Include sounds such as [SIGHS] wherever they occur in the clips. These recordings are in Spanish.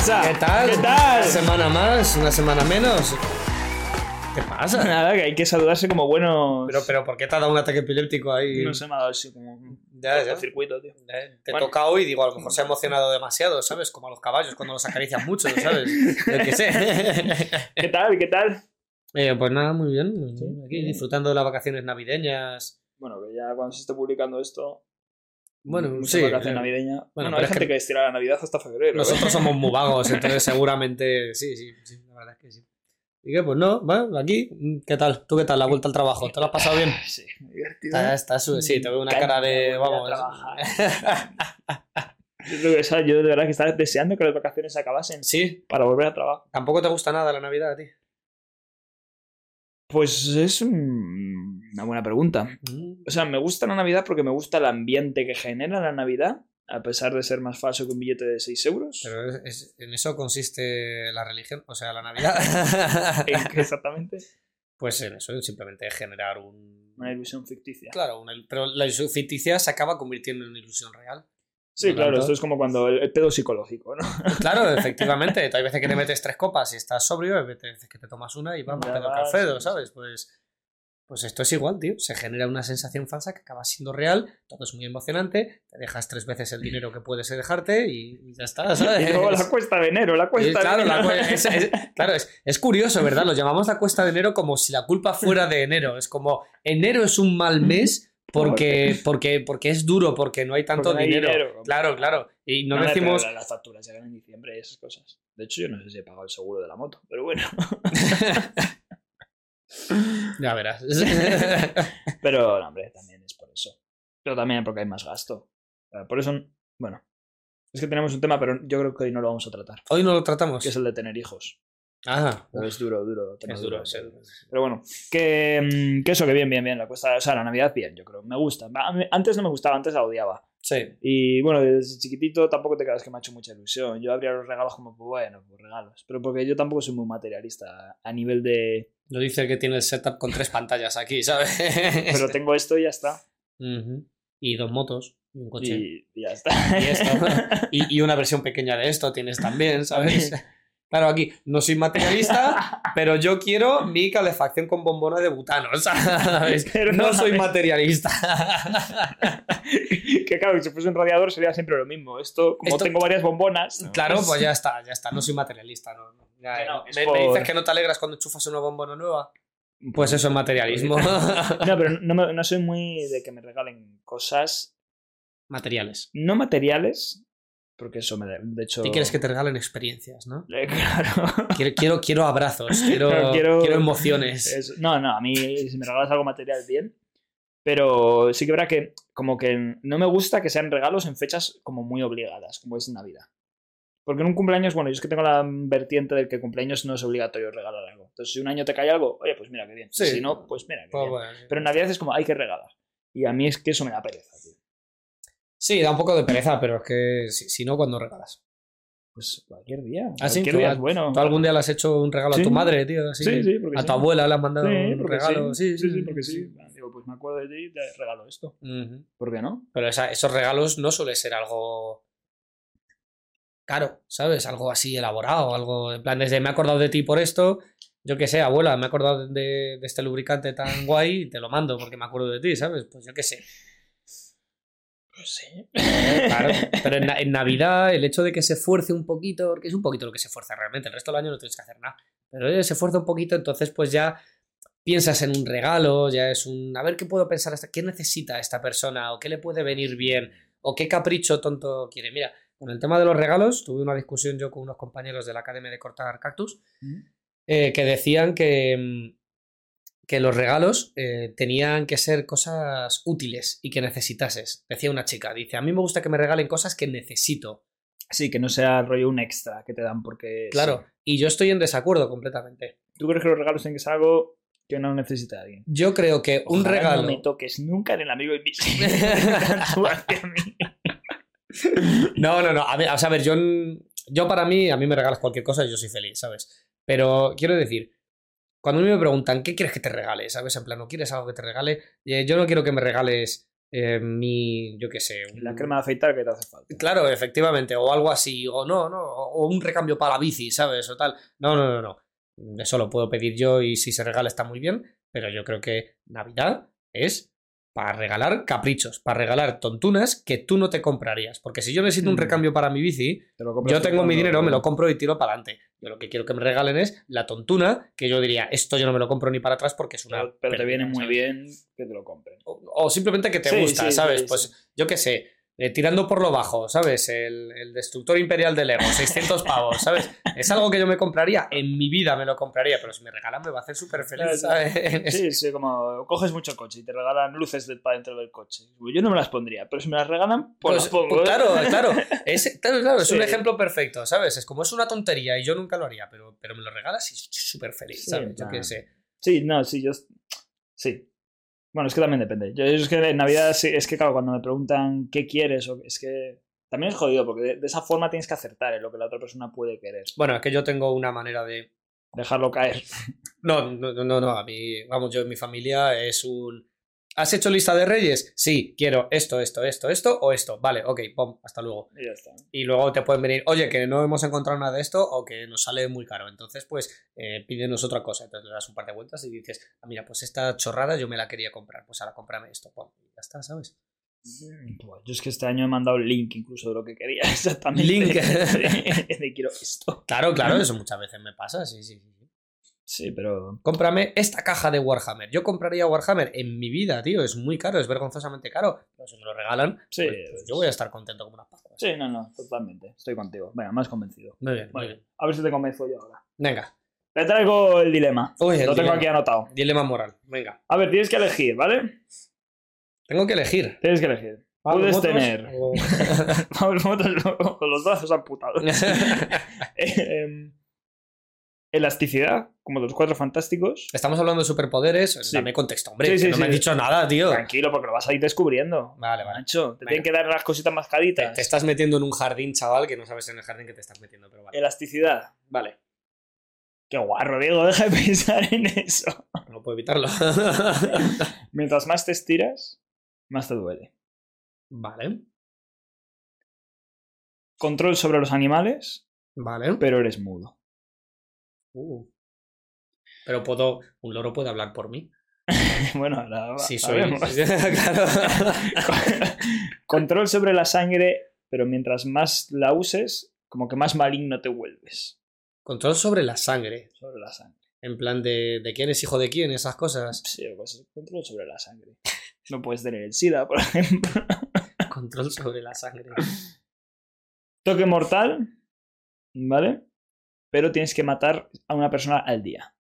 pasa? ¿Qué tal? ¿Qué tal? Una semana más, una semana menos. ¿Qué pasa? [LAUGHS] Nada, que hay que saludarse como buenos. Pero, pero, ¿por qué te ha dado un ataque epiléptico ahí? No sé, me ha dado así como. Ya, ya. circuito, tío. Te Bueno. toca hoy, digo, a lo mejor se ha emocionado demasiado, ¿sabes? Como a los caballos cuando los acarician mucho, [LAUGHS] ¿sabes? Yo qué sé. [LAUGHS] ¿Qué tal? ¿Qué tal? Eh, pues nada, muy bien. Aquí disfrutando de las vacaciones navideñas. Bueno, que ya cuando se esté publicando esto. Bueno, mucha sí. vacación eh, navideña. Bueno, pero hay gente que- que... estira la Navidad hasta febrero. ¿eh? Nosotros somos muy vagos, [LAUGHS] entonces seguramente sí, sí, sí, la verdad es que sí. Y que pues no, bueno, aquí, ¿qué tal? ¿Tú qué tal? La vuelta al trabajo, ¿te lo has pasado bien? Sí, muy divertido. Está, está su- sí, te veo una cara de. Vamos. a Yo o sea, yo de verdad que estaba deseando que las vacaciones se acabasen Sí, para volver a trabajar. tampoco te gusta nada la Navidad a ti. Pues es un- una buena pregunta. Mm. O sea, me gusta la Navidad porque me gusta el ambiente que genera la Navidad, a pesar de ser más falso que un billete de 6 euros. Pero es- es- en eso consiste la religión, o sea, la Navidad. [LAUGHS] ¿En qué exactamente? pues en eso, simplemente generar un. Una ilusión ficticia. Claro, una pero la ilusión ficticia se acaba convirtiendo en una ilusión real. Sí, claro, esto es como cuando el, el pedo psicológico, ¿no? [LAUGHS] Claro, efectivamente. Hay veces que te metes tres copas y estás sobrio, hay veces que te tomas una y vamos, pedo sí, ¿sabes? Pues, pues esto es igual, tío. Se genera una sensación falsa que acaba siendo real, todo es muy emocionante, te dejas tres veces el dinero que puedes dejarte y, y ya está, ¿sabes? Y luego la cuesta de enero, la cuesta claro, de la enero. es, es- claro es, es curioso, ¿verdad? Lo llamamos la cuesta de enero como si la culpa fuera de enero. Es como enero es un mal mes porque, porque, porque es duro, porque no hay tanto Porque no hay dinero. dinero. Claro, claro. Y no, No, decimos. las facturas llegan en diciembre y esas cosas. De hecho, yo no sé si he pagado el seguro de la moto, pero bueno. [LAUGHS] [LAUGHS] Ya verás. [LAUGHS] Pero, no, hombre, también es por eso. Pero también porque hay más gasto. Por eso, bueno. Es que tenemos un tema, pero yo creo que hoy no lo vamos a tratar. Hoy no lo tratamos. Que es el de tener hijos. Ah, Pero es duro, duro. es duro, duro. Pero bueno, que, mm, que eso, que bien, bien, bien. La cuesta, o sea, la Navidad, bien, yo creo. Me gusta. Antes no me gustaba, antes la odiaba. Sí. Y bueno, desde chiquitito tampoco te creas que me ha hecho mucha ilusión. Yo abría los regalos como, pues bueno, pues regalos. Pero porque yo tampoco soy muy materialista a nivel de. Lo dice el que tiene el setup con tres pantallas aquí, ¿sabes? Pero tengo esto y ya está. Y dos motos y un coche. Y, ya está. Y esto. [LAUGHS] Y, y una versión pequeña de esto tienes también, ¿sabes? Claro, aquí no soy materialista, pero yo quiero mi calefacción con bombona de butano, [LAUGHS] ¿sabes? Pero no soy materialista. [LAUGHS] [LAUGHS] que claro, si fuese un radiador sería siempre lo mismo. Esto, como Esto- tengo varias bombonas. Claro, pues [LAUGHS] ya está, ya está. No soy materialista. No, no. Ya, Que no, no. es me, por- me dices que no te alegras cuando enchufas una bombona nueva. Pues eso es materialismo. [LAUGHS] No, pero no, no soy muy de que me regalen cosas Materiales. no materiales. Porque eso me da. De hecho. Y quieres que te regalen experiencias, ¿no? Eh, Claro. Quiero, quiero, quiero abrazos, quiero, quiero, quiero- emociones. Es- no, no, a mí si me regalas algo material, bien. Pero sí que verá que como que no me gusta que sean regalos en fechas como muy obligadas, como es Navidad. Porque en un cumpleaños, bueno, yo es que tengo la vertiente del que cumpleaños no es obligatorio regalar algo. Entonces, si un año te cae algo, oye, pues mira, qué bien. Sí. Si no, pues mira, qué Pues bien. bueno, sí. Pero en Navidad es como, hay que regalar. Y a mí es que eso me da pereza, tío. Sí, da un poco de pereza, pero es que si, si no, cuando regalas? Pues cualquier día. Ah, sí, cualquier ¿Tú, día es bueno. ¿Tú algún día le has hecho un regalo Sí. a tu madre, tío? Así, Sí, sí, porque a tu abuela le has mandado un regalo. Sí, sí, sí, porque sí. Digo, pues me acuerdo de ti y te regalo esto. Ujú. ¿Por qué no? Pero esa- esos regalos no suele ser algo caro, ¿sabes? Algo así elaborado, algo en plan, desde me he acordado de ti por esto, yo qué sé, abuela, me he acordado de, de este lubricante tan guay y te lo mando porque me acuerdo de ti, ¿sabes? Pues yo qué sé. Pues sí. Claro, [LAUGHS] pero en, Na- en Navidad el hecho de que se esfuerce un poquito, porque es un poquito lo que se esfuerza realmente, el resto del año no tienes que hacer nada, pero oye, se esfuerza un poquito, entonces pues ya piensas en un regalo, ya es un, a ver qué puedo pensar, hasta qué necesita esta persona o qué le puede venir bien o qué capricho tonto quiere. Mira, con el tema de los regalos, tuve una discusión yo con unos compañeros de la Academia de Cortar Cactus eh, que decían que, mm, que los regalos eh, tenían que ser cosas útiles y que necesitases. Decía una chica, dice, a mí me gusta que me regalen cosas que necesito. Sí, que no sea rollo un extra que te dan porque... Claro, y yo estoy en desacuerdo completamente. ¿Tú crees que los regalos tienen que ser algo que no necesita alguien? Yo creo que un Ojalá regalo... No me toques nunca en el amigo invisible. [LAUGHS] [LAUGHS] No, no, no. A ver, o sea, a ver, yo, yo para mí, a mí me regalas cualquier cosa y yo soy feliz, ¿sabes? Pero quiero decir, cuando a mí me preguntan, ¿qué quieres que te regale? ¿Sabes? En plan, ¿no quieres algo que te regale? Eh, yo no quiero que me regales eh, mi, yo qué sé, Y La un- crema de afeitar que te hace falta. Claro, efectivamente, o algo así, o no, no, o un recambio para la bici, ¿sabes? O tal. No, no, no, no. Eso lo puedo pedir yo y si se regala está muy bien, pero yo creo que Navidad es para regalar caprichos, para regalar tontunas que tú no te comprarías. Porque si yo necesito un Mm. recambio para mi bici, Te lo compras yo tengo mi dinero, me lo compro y tiro para adelante. Yo lo que quiero que me regalen es la tontuna, que yo diría, esto yo no me lo compro ni para atrás porque es una. Pero, pero te viene muy ¿sabes? bien que te lo compren. O, o simplemente que te Sí, gusta, sí, ¿sabes? sí, pues yo qué sé, eh, tirando por lo bajo, ¿sabes? El, el destructor imperial de Lego, 600 pavos, ¿sabes? Es algo que yo me compraría, en mi vida me lo compraría, pero si me regalan me va a hacer súper feliz, ¿sabes? Sí, sí, [LAUGHS] como coges mucho coche y te regalan luces para dentro del coche. Yo no me las pondría, pero si me las regalan, pues, Pues, las pongo. pues claro, claro. Es, claro, claro, es Sí. un ejemplo perfecto, ¿sabes? Es como es una tontería y yo nunca lo haría, pero, pero me lo regalas y estoy súper feliz, ¿sabes? Yo qué sé. Sí, no, sí, yo. Sí. Bueno, es que también depende. Yo es que en Navidad, sí, es que claro, cuando me preguntan qué quieres, o es que. También es jodido, porque de, de esa forma tienes que acertar en lo que la otra persona puede querer. Bueno, es que yo tengo una manera de, Dejarlo caer. [LAUGHS] No, no, no, no, a mí, vamos, yo en mi familia es un... ¿Has hecho lista de reyes? Sí, quiero esto, esto, esto, esto o esto. Vale, ok, pum, hasta luego. Y ya está. Y luego te pueden venir, oye, que no hemos encontrado nada de esto o que nos sale muy caro. Entonces, pues, eh, pídenos otra cosa. Entonces le das un par de vueltas y dices, ah, mira, pues esta chorrada yo me la quería comprar. Pues ahora cómprame esto. Pum, y ya está, ¿sabes? Buah, Yo es que este año he mandado el link incluso de lo que quería [LAUGHS] exactamente. Link. [LAUGHS] de quiero esto. Claro, claro, [LAUGHS] eso muchas veces me pasa, sí, sí, sí. Sí. Pero. Cómprame esta caja de Warhammer. Yo compraría Warhammer en mi vida, tío. Es muy caro, es vergonzosamente caro. Pero si me lo regalan, Sí, pues, pues yo voy a estar contento como unas pascuas. Sí, no, no, totalmente. Estoy contigo. Venga, más convencido. Muy bien, muy bien. a ver si te convenzo yo ahora. Venga. Te traigo el dilema. Uy, el lo tengo aquí anotado. Dilema moral. Venga. A ver, tienes que elegir, ¿vale? Tengo que elegir. Tienes que elegir. ¿Pablo Puedes Motos tener. o- [LAUGHS] Pablo Motos con los brazos amputados. [LAUGHS] [LAUGHS] Em, elasticidad, como de los cuatro fantásticos. Estamos hablando de superpoderes. Sí. Dame contexto, hombre. Sí, que sí, no me has dicho nada, tío. Tranquilo, porque lo vas a ir descubriendo. Vale, vale. Macho, te Venga. tienen que dar las cositas Te, mascaditas. te estás metiendo en un jardín, chaval, que no sabes en el jardín que te estás metiendo, pero vale. Elasticidad. Vale. Qué guarro, Diego, [LAUGHS] deja de pensar en eso. No puedo evitarlo. [LAUGHS] Mientras más te estiras, más te duele. vale. Control sobre los animales, Vale. pero eres mudo. Uh. Pero puedo. Un loro puede hablar por mí. [LAUGHS] bueno, ahora Sí, soy. [LAUGHS] [LAUGHS] Control sobre la sangre, pero mientras más la uses, como que más maligno te vuelves. Control sobre la sangre. Sobre la sangre. En plan de, de quién es hijo de quién, esas cosas. Sí, pues control sobre la sangre. No puedes tener el SIDA, por ejemplo. Control sobre la sangre. Toque mortal, ¿vale? Pero tienes que matar a una persona al día.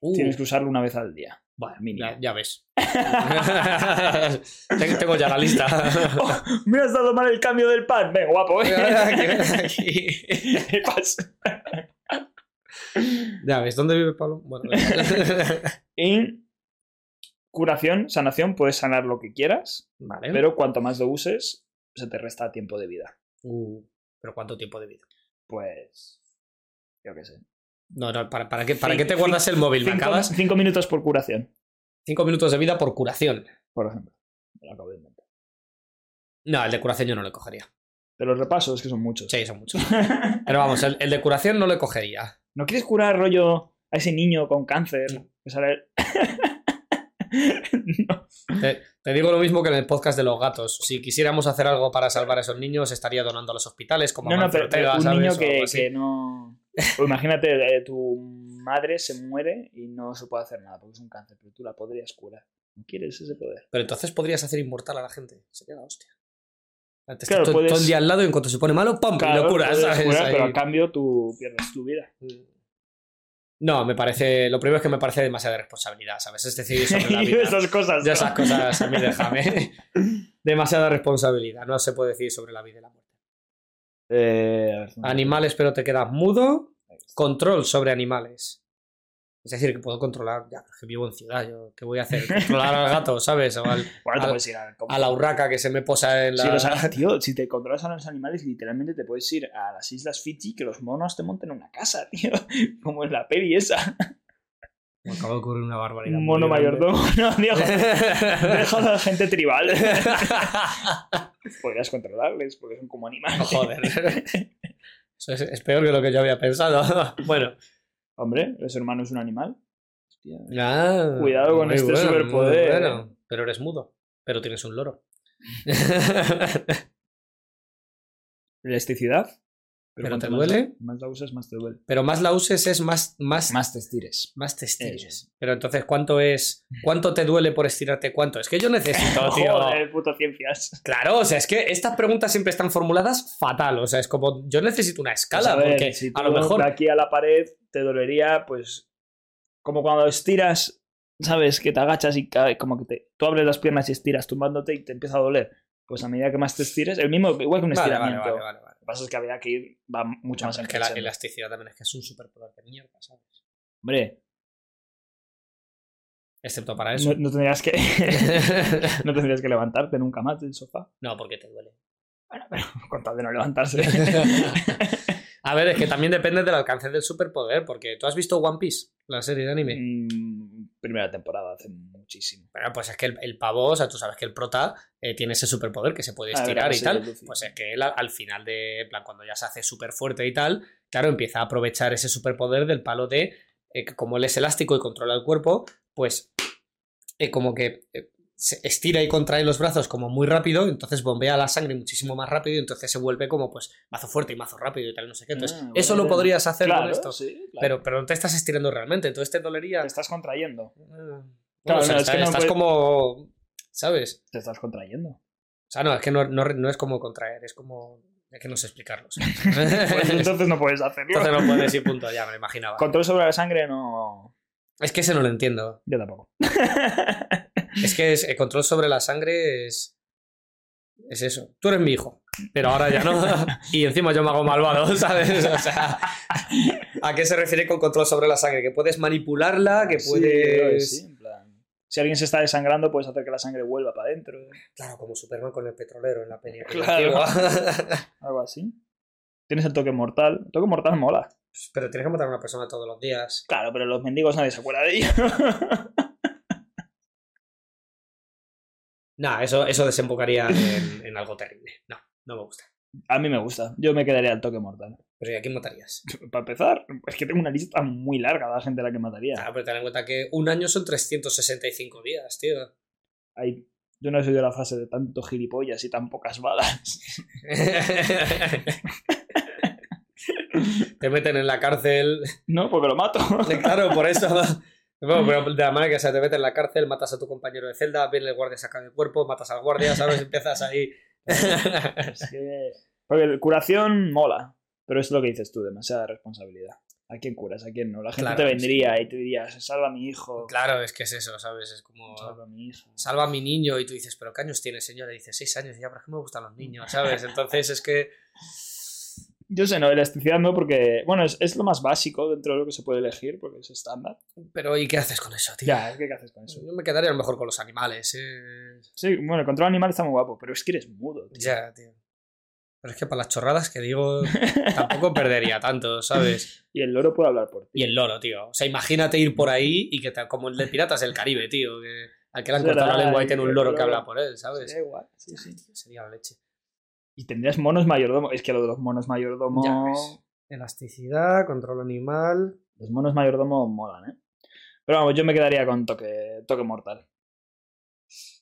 Uh, Tienes que usarlo una vez al día. vale, mínimo. ya, ya ves. [LAUGHS] Tengo ya la lista. [LAUGHS] Oh, me has dado mal el cambio del pan. Ven, guapo. ¿eh? [LAUGHS] Ya ves, ¿dónde vive Pablo? Bueno, En curación, sanación, puedes sanar lo que quieras, vale. pero cuanto más lo uses, se te resta tiempo de vida. Uh, ¿Pero cuánto tiempo de vida? Pues. Yo qué sé. No, no, ¿para, para, qué, para qué te guardas el móvil? ¿Me Cinco, acabas? cinco minutos por curación, Cinco minutos de vida por curación. por ejemplo. Me lo acabo de inventar. No, el de curación yo no le cogería. De los repasos, que son muchos. Sí, son muchos. [LAUGHS] Pero vamos, el, el de curación no le cogería. ¿No quieres curar rollo a ese niño con cáncer? Que sale... [LAUGHS] no. Te, te digo lo mismo que en el podcast de los gatos. Si quisiéramos hacer algo para salvar a esos niños, estaría donando a los hospitales, como No, no, pero, pero un ¿sabes? niño que, que no. O imagínate, eh, tu madre se muere y no se puede hacer nada porque es un cáncer, pero tú la podrías curar. ¿No quieres ese poder? Pero entonces podrías hacer inmortal a la gente. Sería la hostia. Te estás Claro, todo, puedes- todo el día al lado y en cuanto se pone malo, ¡pum! y Claro, lo curas, puedes ¿sabes? curar, pero a cambio tú pierdes tu vida. No, me parece. Lo primero es que me parece demasiada responsabilidad, ¿sabes? Es decir, sobre la [LAUGHS] vida. esas cosas. De esas cosas a mí déjame. [LAUGHS] Demasiada responsabilidad. No se puede decir sobre la vida y la. Eh, Animales, pero te quedas mudo. Control sobre animales. Es decir, que puedo controlar. Ya, que vivo en ciudad. Yo, ¿Qué voy a hacer? Controlar al gato, ¿sabes? O al- Bueno, al- ir a, a la urraca que se me posa en la. Sí, los [LAUGHS] tío, si te controlas a los animales, literalmente te puedes ir a las islas Fiji que los monos te monten una casa, [LAUGHS] tío. Como en la peli esa. Me acaba de ocurrir una barbaridad. Un mono mayordomo. [LAUGHS] No, Diego. [LAUGHS] Deja a la gente tribal. [LAUGHS] Podrías controlarles porque son como animales. Joder. Eso es, es peor que lo que yo había pensado. bueno. Hombre, el ser humano es un animal. Hostia. Ah, Cuidado con este bueno, superpoder, bueno. Pero eres mudo. Pero tienes un loro. Elasticidad. ¿Pero te más duele? la- Más la usas, más te duele. Pero más la uses es más, más, Más te estires. más te estires. Es. Pero entonces, ¿cuánto es? ¿Cuánto te duele por estirarte? ¿Cuánto? Es que yo necesito, [LAUGHS] tío. Joder, puto ciencias. Claro, o sea, es que estas preguntas siempre están formuladas fatal. O sea, es como, yo necesito una escala, Pues a ver, porque si a tú lo mejor. de aquí a la pared te dolería, pues. Como cuando estiras, ¿sabes? Que te agachas y cae, como que te. Tú abres las piernas y estiras tumbándote y te empieza a doler. Pues a medida que más te estires, el mismo, igual que un Vale, vale, estiramiento. vale, vale, vale. Pasa es que habría que ir, va mucho No, más en es que la elasticidad también es que es un superpoder de mierda, ¿sabes? Hombre, Excepto para eso. no, no tendrías que. [LAUGHS] no tendrías que levantarte nunca más del sofá. no, porque te duele. Bueno, pero con tal de no levantarse. [LAUGHS] A ver, es que también depende del alcance del superpoder, porque tú has visto One Piece, la serie de anime. Mm, primera temporada, hace muchísimo. Bueno, pues es que el, el pavo, o sea, tú sabes que el prota eh, tiene ese superpoder que se puede Ah, estirar y tal. Pues es que él al final de, en plan, cuando ya se hace súper fuerte y tal, claro, empieza a aprovechar ese superpoder del palo de, eh, que como él es elástico y controla el cuerpo, pues eh, como que eh, se estira y contrae los brazos como muy rápido, entonces bombea la sangre muchísimo más rápido y entonces se vuelve como pues mazo fuerte y mazo rápido y tal, no sé qué. Entonces, Ah, eso lo idea. podrías hacer Claro, con esto. sí, claro. Pero, pero no te estás estirando realmente, entonces te dolería. te estás contrayendo. Bueno, Claro, o sea, no, es que no estás puede- como. ¿Sabes? Te estás contrayendo. O sea, no, es que no, no, no es como contraer, es como. Es que no sé explicarlo. ¿sabes? [LAUGHS] Pues entonces no puedes hacerlo. Entonces no puedes ir punto, ya me imaginaba. Control sobre la sangre no. Es que ese no lo entiendo. Yo tampoco. [LAUGHS] Es que es, el control sobre la sangre es. Es eso. Tú eres mi hijo, pero ahora ya no. [LAUGHS] Y encima yo me hago malvado, [LAUGHS] ¿sabes? O sea, ¿a qué se refiere con control sobre la sangre? Que puedes manipularla, que Sí, puedes. sí, en plan, Si alguien se está desangrando, puedes hacer que la sangre vuelva para adentro. Claro, como Superman con el petrolero en la peli. Claro. [LAUGHS] Algo así. Tienes el toque mortal. El toque mortal mola. Pero tienes que matar a una persona todos los días. Claro, pero los mendigos nadie se acuerda de ello. Nah, eso, eso desembocaría en, en algo terrible. No, no me gusta. A mí me gusta. Yo me quedaría al toque mortal. Pero ¿y a quién matarías? [LAUGHS] Para empezar, es que tengo una lista muy larga de la gente a la que mataría. Claro, pero ten en cuenta que un año son 365 días, tío. Hay- yo no he oído la frase de tanto gilipollas y tan pocas balas. [LAUGHS] te meten en la cárcel. No, porque lo mato. Claro, por eso. [LAUGHS] Bueno, pero de la manera que se te meten en la cárcel, matas a tu compañero de celda, viene el guardia, saca el cuerpo, matas al guardia, ¿sabes? [LAUGHS] Empiezas ahí. Es que- Porque curación mola, pero es lo que dices tú, demasiada responsabilidad. ¿A quién curas? ¿A quién no? La gente Claro, te vendría y te diría, salva a mi hijo. claro, es que es eso, ¿sabes? Es como. Salva a mi hijo. Salva a mi niño y tú dices, ¿pero qué años tiene, señora? Y dice, seis años. Y ya, pero es que me gustan los [LAUGHS] niños, ¿sabes? Entonces es que. Yo sé, no, elasticidad no, porque, bueno, es, es lo más básico dentro de lo que se puede elegir, porque es estándar. Pero ¿y qué haces con eso, tío? Ya, que ¿qué haces con eso? Yo me quedaría a lo mejor con los animales, ¿eh? Sí, bueno, el control animal está muy guapo, pero es que eres mudo. tío. Ya, tío. Pero es que para las chorradas que digo, tampoco perdería tanto, ¿sabes? [LAUGHS] Y el loro puede hablar por ti. Y el loro, tío. O sea, imagínate ir por ahí y que te, como el de Piratas del Caribe, tío. Que al que le han cortado la lengua y tiene un loro que habla por él, ¿sabes? Sí, igual, sí, sí. Sería la leche. Y tendrías monos mayordomo. Es que lo de los monos mayordomo. Ya ves. Elasticidad, control animal. Los monos mayordomo molan, ¿eh? Pero vamos, yo me quedaría con toque, toque mortal.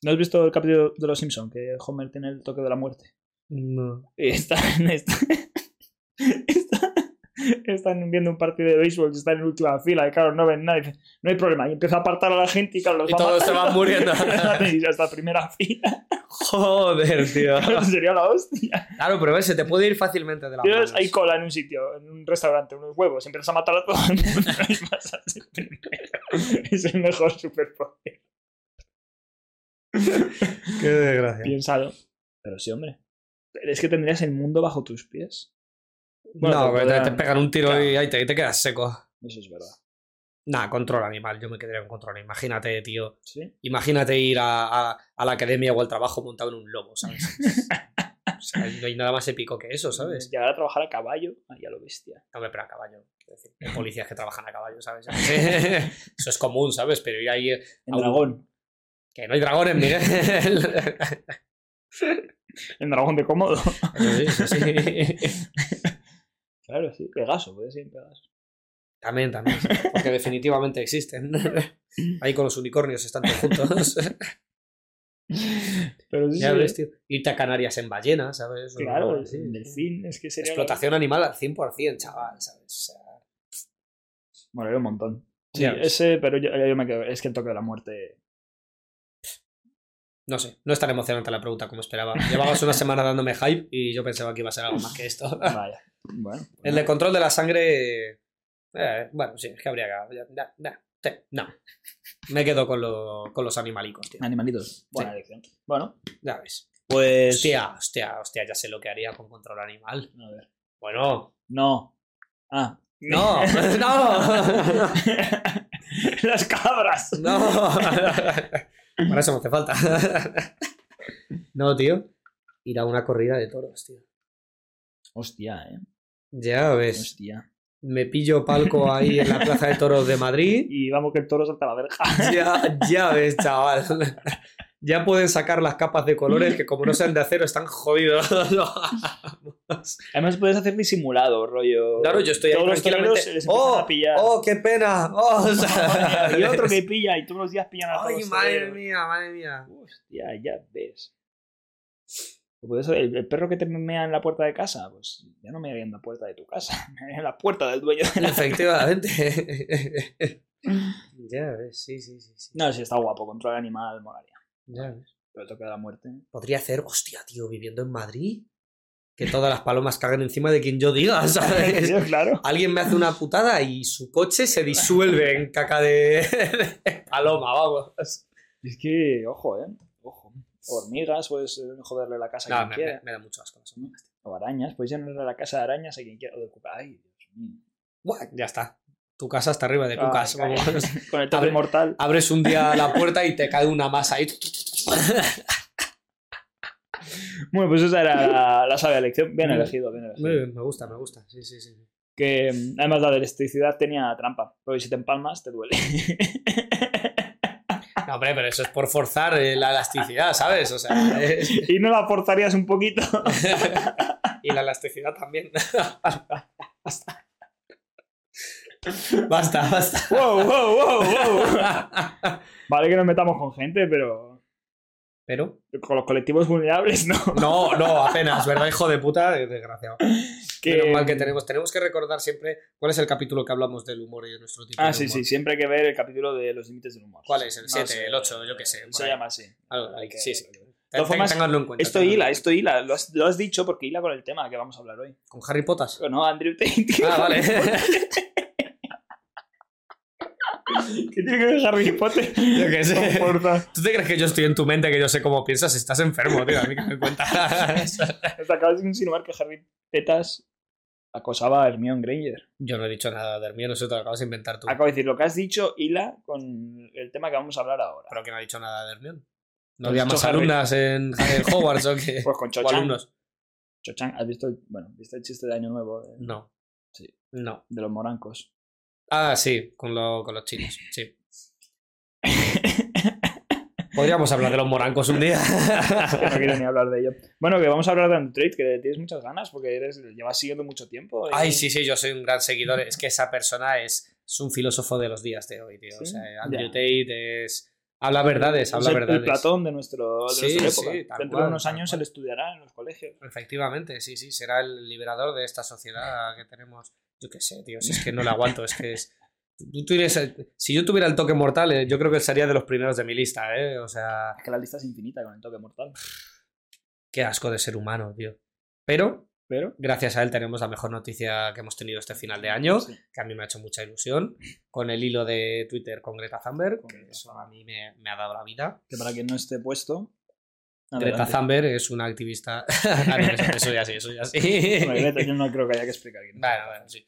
¿No has visto el capítulo de Los Simpsons? Que Homer tiene el toque de la muerte. No. Está- [LAUGHS] está- [LAUGHS] están viendo un partido de béisbol y están en última fila y claro, no ven nada. No hay problema. Y empieza a apartar a la gente y claro, los Y va todos se van muriendo. [LAUGHS] y hasta primera fila. Joder, tío. [LAUGHS] Sería la hostia. Claro, pero ves, se te puede ir fácilmente de la Tienes hay cola en un sitio, en un restaurante, unos huevos, y empiezas a matar a todo el mundo y pasas el primero. Es el mejor superpoder. Qué desgracia. Piénsalo. Pero sí, hombre. Pero es que tendrías el mundo bajo tus pies. No, porque te te, podrán- te pegan un tiro Claro. y ahí te, te quedas seco. Eso es verdad. Nah, control animal, yo me quedaría con control. Imagínate, tío. ¿Sí? Imagínate ir a, a- a la academia o al trabajo montado en un lobo, ¿sabes? [LAUGHS] O sea, no hay nada más épico que eso, ¿sabes? Llegar a trabajar a caballo, ahí a lo bestia. Hombre, pero a caballo. decir, Hay [LAUGHS] policías que trabajan a caballo, ¿sabes? [LAUGHS] Eso es común, ¿sabes? Pero ir ahí. En a un- dragón. Que no hay dragones, Miguel. En dragón de cómodo. Sí, eso sí. Claro, sí. Pegaso, puede ser Pegaso. También, también. sí, Porque definitivamente existen. [LAUGHS] Ahí con los unicornios están todos juntos. [LAUGHS] Pero sí, Ya sí, ves, tío. Irte a Canarias en ballena, ¿sabes? Claro, el así. delfín, es que sería. Explotación animal al 100%, chaval, ¿sabes? O sea, Bueno, un montón. Sí, Ya ves. ese, pero yo, yo me quedo. Es que el toque de la muerte. No sé, no es tan emocionante la pregunta como esperaba. Llevabas una [LAUGHS] semana dándome hype y yo pensaba que iba a ser algo más que esto. [LAUGHS] Vaya. Bueno. pues [LAUGHS] El de control de la sangre. eh, bueno, sí, es que habría que. sí, no. Me quedo con, lo- con los animalicos, tío. Animalitos. Buena elección. Bueno, Ya ves. pues. Hostia, hostia, hostia, ya sé lo que haría con control animal. A ver. Bueno. No. Ah. No, no. Las cabras. No. Para eso me hace falta. [LAUGHS] No, tío. Ir a una corrida de toros, tío. Hostia, eh. Ya ves. Hostia. Me pillo palco ahí en la plaza de toros de Madrid. [LAUGHS] Y vamos que el toro salta a la verja. Ya, ya ves, chaval. [LAUGHS] Ya pueden sacar las capas de colores que como no sean de acero están jodidos. [LAUGHS] Además puedes hacer disimulado, rollo. Claro, yo estoy ahí Todos los tranquilamente. les empiezan ¡Oh! a pillar. ¡Oh, qué pena! ¡Oh! o sea, [LAUGHS] y [LAUGHS] otro que pilla y todos los días pillan a todos ¡Ay, los madre mía, madre mía! Hostia, ya ves. Eso, el, el perro que te mea en la puerta de casa, pues ya no me haría en la puerta de tu casa, me haría en la puerta del dueño de la Efectivamente. ya ves, sí, sí, sí. sí. No, sí, está guapo, control animal, molaría. Ya ves. Pero de la muerte. Podría hacer, hostia, tío, viviendo en Madrid. Que todas las palomas caguen encima de quien yo diga, [LAUGHS] ¿sabes? Sí, claro. Alguien me hace una putada y su coche se disuelve en caca de, de paloma, vamos. Es que, ojo, eh. Ojo. Hormigas, puedes eh, joderle la casa a quien me, quiera. me- me da mucho asco las hormigas. O arañas, puedes llenarle la casa de arañas a quien quiera. Ay, Dios mío. Buah, ya está. Tu casa está arriba de calla. vamos. Con el toque Abre- mortal. Abres un día la puerta y te [LAUGHS] cae una masa ahí. Bueno, pues esa era [LAUGHS] la, la sabia elección. Bien elegido, bien elegido. Me, me gusta, me gusta. Sí, sí, sí. Que mm, además la de electricidad tenía trampa. Porque si te empalmas, te duele. No, hombre, pero eso es por forzar eh, la elasticidad, ¿sabes? O sea, es- [LAUGHS] y no la forzarías un poquito. y la elasticidad también. Basta. Basta, wow, wow, wow, wow. [LAUGHS] Vale que nos metamos con gente, pero Pero, con los colectivos vulnerables no. no, no, apenas, ¿verdad, hijo de puta? Desgraciado. Que- Menos mal que tenemos, tenemos que recordar siempre cuál es el capítulo que hablamos del humor y de nuestro tipo Ah, de sí, humor. sí, siempre hay que ver el capítulo de los límites del humor. ¿Cuál es? ¿El No 7, sé, el 8, yo qué sé, Se ahí. llama así. Algo, Hay que- sí, sí. Ten- formas, en cuenta. Esto hila, esto hila. Lo has, lo has dicho porque hila con el tema que vamos a hablar hoy. ¿Con Harry Potter? No, Andrew Tate. Ah, vale. [LAUGHS] ¿Qué tiene que ver Harry Potter? Yo qué sé. ¿Tú te crees que yo estoy en tu mente, que yo sé cómo piensas? Estás enfermo, tío. A mí que me cuentas. [LAUGHS] Te acabas de insinuar que Harry Petas acosaba a Hermione Granger. Yo no he dicho nada de no sé, te lo acabas de inventar tú. Acabo de decir, lo que has dicho hila con el tema que vamos a hablar ahora. Pero que no ha dicho nada de Hermione. ¿No había más Harry. alumnas en, [LAUGHS] en Hogwarts o qué? Pues con o Cho-Chang. alumnos. ¿has visto el, bueno, ¿viste el chiste de Año Nuevo No. Sí. No. de los morancos? Ah, sí, con, lo- con los chinos, sí. [LAUGHS] Podríamos hablar de los morancos un día. [LAUGHS] no quiero ni [LAUGHS] hablar de ello. Bueno, que vamos a hablar de Andrew Tate, que tienes muchas ganas porque eres, llevas siguiendo mucho tiempo. y- Ay, sí, sí, yo soy un gran seguidor. Es que esa persona es, es un filósofo de los días de hoy, tío. O sea, Andrew. Tate es. Habla verdades, Es habla el, verdades. el Platón de, nuestro, de Sí, nuestra sí, época. Dentro cual, de unos años se le estudiará en los colegios. Efectivamente, sí, sí, será el liberador de esta sociedad que tenemos. Yo qué sé, tío, si es que no le aguanto, es que es. Tú tienes- si yo tuviera el toque mortal, eh, yo creo que sería de los primeros de mi lista, ¿eh? O sea, Es que la lista es infinita con el toque mortal. qué asco de ser humano, tío. Pero, Pero, gracias a él tenemos la mejor noticia que hemos tenido este final de año, sí. que a mí me ha hecho mucha ilusión, con el hilo de Twitter con Greta Thunberg, Con que Greta eso a mí me, me ha dado la vida. que para quien no esté puesto. Greta. Thunberg es una activista. [LAUGHS] Ah, no, eso, eso ya sí, eso ya sí. Bueno, Greta, yo no creo que haya que explicar es. Bueno, bueno, sí.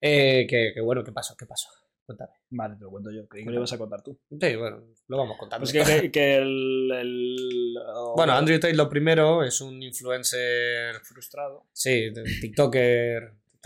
Eh, que, que bueno, ¿qué pasó? ¿Qué pasó? Cuéntame. Vale, te lo cuento yo. Creí que lo ibas a contar tú. Sí, bueno, lo vamos contando. Pues que, que el, el- Bueno, Andrew Tate lo primero es un influencer, frustrado. sí, de-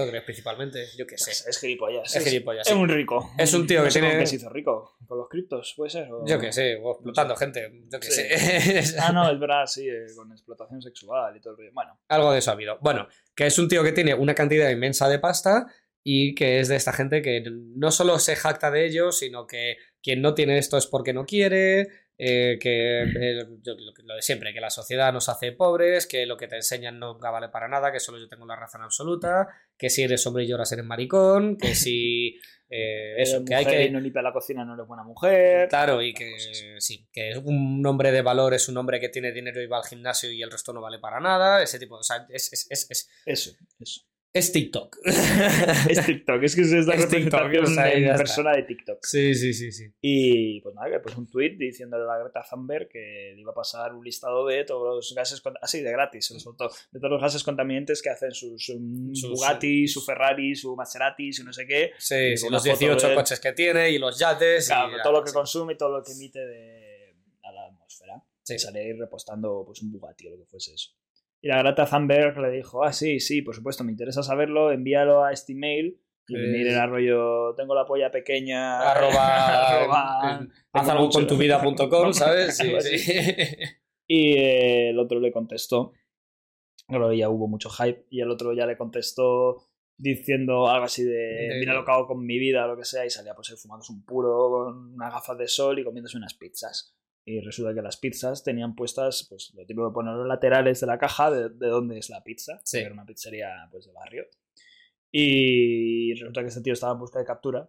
TikToker principalmente, yo qué sé. Es, es gilipollas. Es gilipollas, Es un rico. Es un tío No que tiene- qué se hizo rico. ¿Con los criptos? ¿Puede ser? o- Yo qué sé, o explotando gente, yo qué Sí. sé. Ah, no, [LAUGHS] es verdad, sí, eh, con explotación sexual y todo el rollo. Bueno, Algo de eso ha habido. Bueno, que es un tío que tiene una cantidad inmensa de pasta y que es de esta gente que no solo se jacta de ello, sino que quien no tiene esto es porque no quiere, eh, que eh, lo, que- lo de siempre, que la sociedad nos hace pobres, que lo que te enseñan nunca vale para nada, que solo yo tengo la razón absoluta, que si eres hombre y lloras eres maricón, que si... [LAUGHS] eh, eso, que hay que... y no limpia la cocina, no eres buena mujer. Claro, y que sí, que un hombre de valor es un hombre que tiene dinero y va al gimnasio y el resto no vale para nada, ese tipo, o sea, es, es, es, es, Eso, eso. Es TikTok. [LAUGHS] Es TikTok, es que es esta Es TikTok, o sea, en persona de TikTok. Sí, sí, sí, sí. Y pues nada, que pues un tweet diciéndole a la Greta Thunberg que le iba a pasar un listado de todos los gases, así de gratis, se soltó, de todos los gases contaminantes que hacen sus, Bugatti, su Ferrari, su Maserati, su no sé qué. Sí, Y sí, los una foto 18 de él. coches que tiene y los yates. y Claro, la- todo lo que consume y todo lo que emite de, a la atmósfera. Sí. Y sale repostando pues un Bugatti o lo que fuese eso. Y la Greta Thunberg le dijo, ah, sí, sí, por supuesto, me interesa saberlo, envíalo a este email. Y sí. era rollo, tengo la polla pequeña. Arroba, arroba- haz tengo algo mucho- con tu vida.com, ¿sabes? Sí, sí. Y eh, el otro le contestó. Claro, ya hubo mucho hype. Y el otro ya le contestó diciendo algo así de, mira lo que hago con mi vida o lo que sea. Y salía pues fumándose un puro con unas gafas de sol y comiéndose unas pizzas. Y resulta que las pizzas tenían puestas, pues lo típico de poner los laterales de la caja de, de dónde es la pizza. Sí. que Era una pizzería pues de barrio. Y resulta que este tío estaba en busca de captura.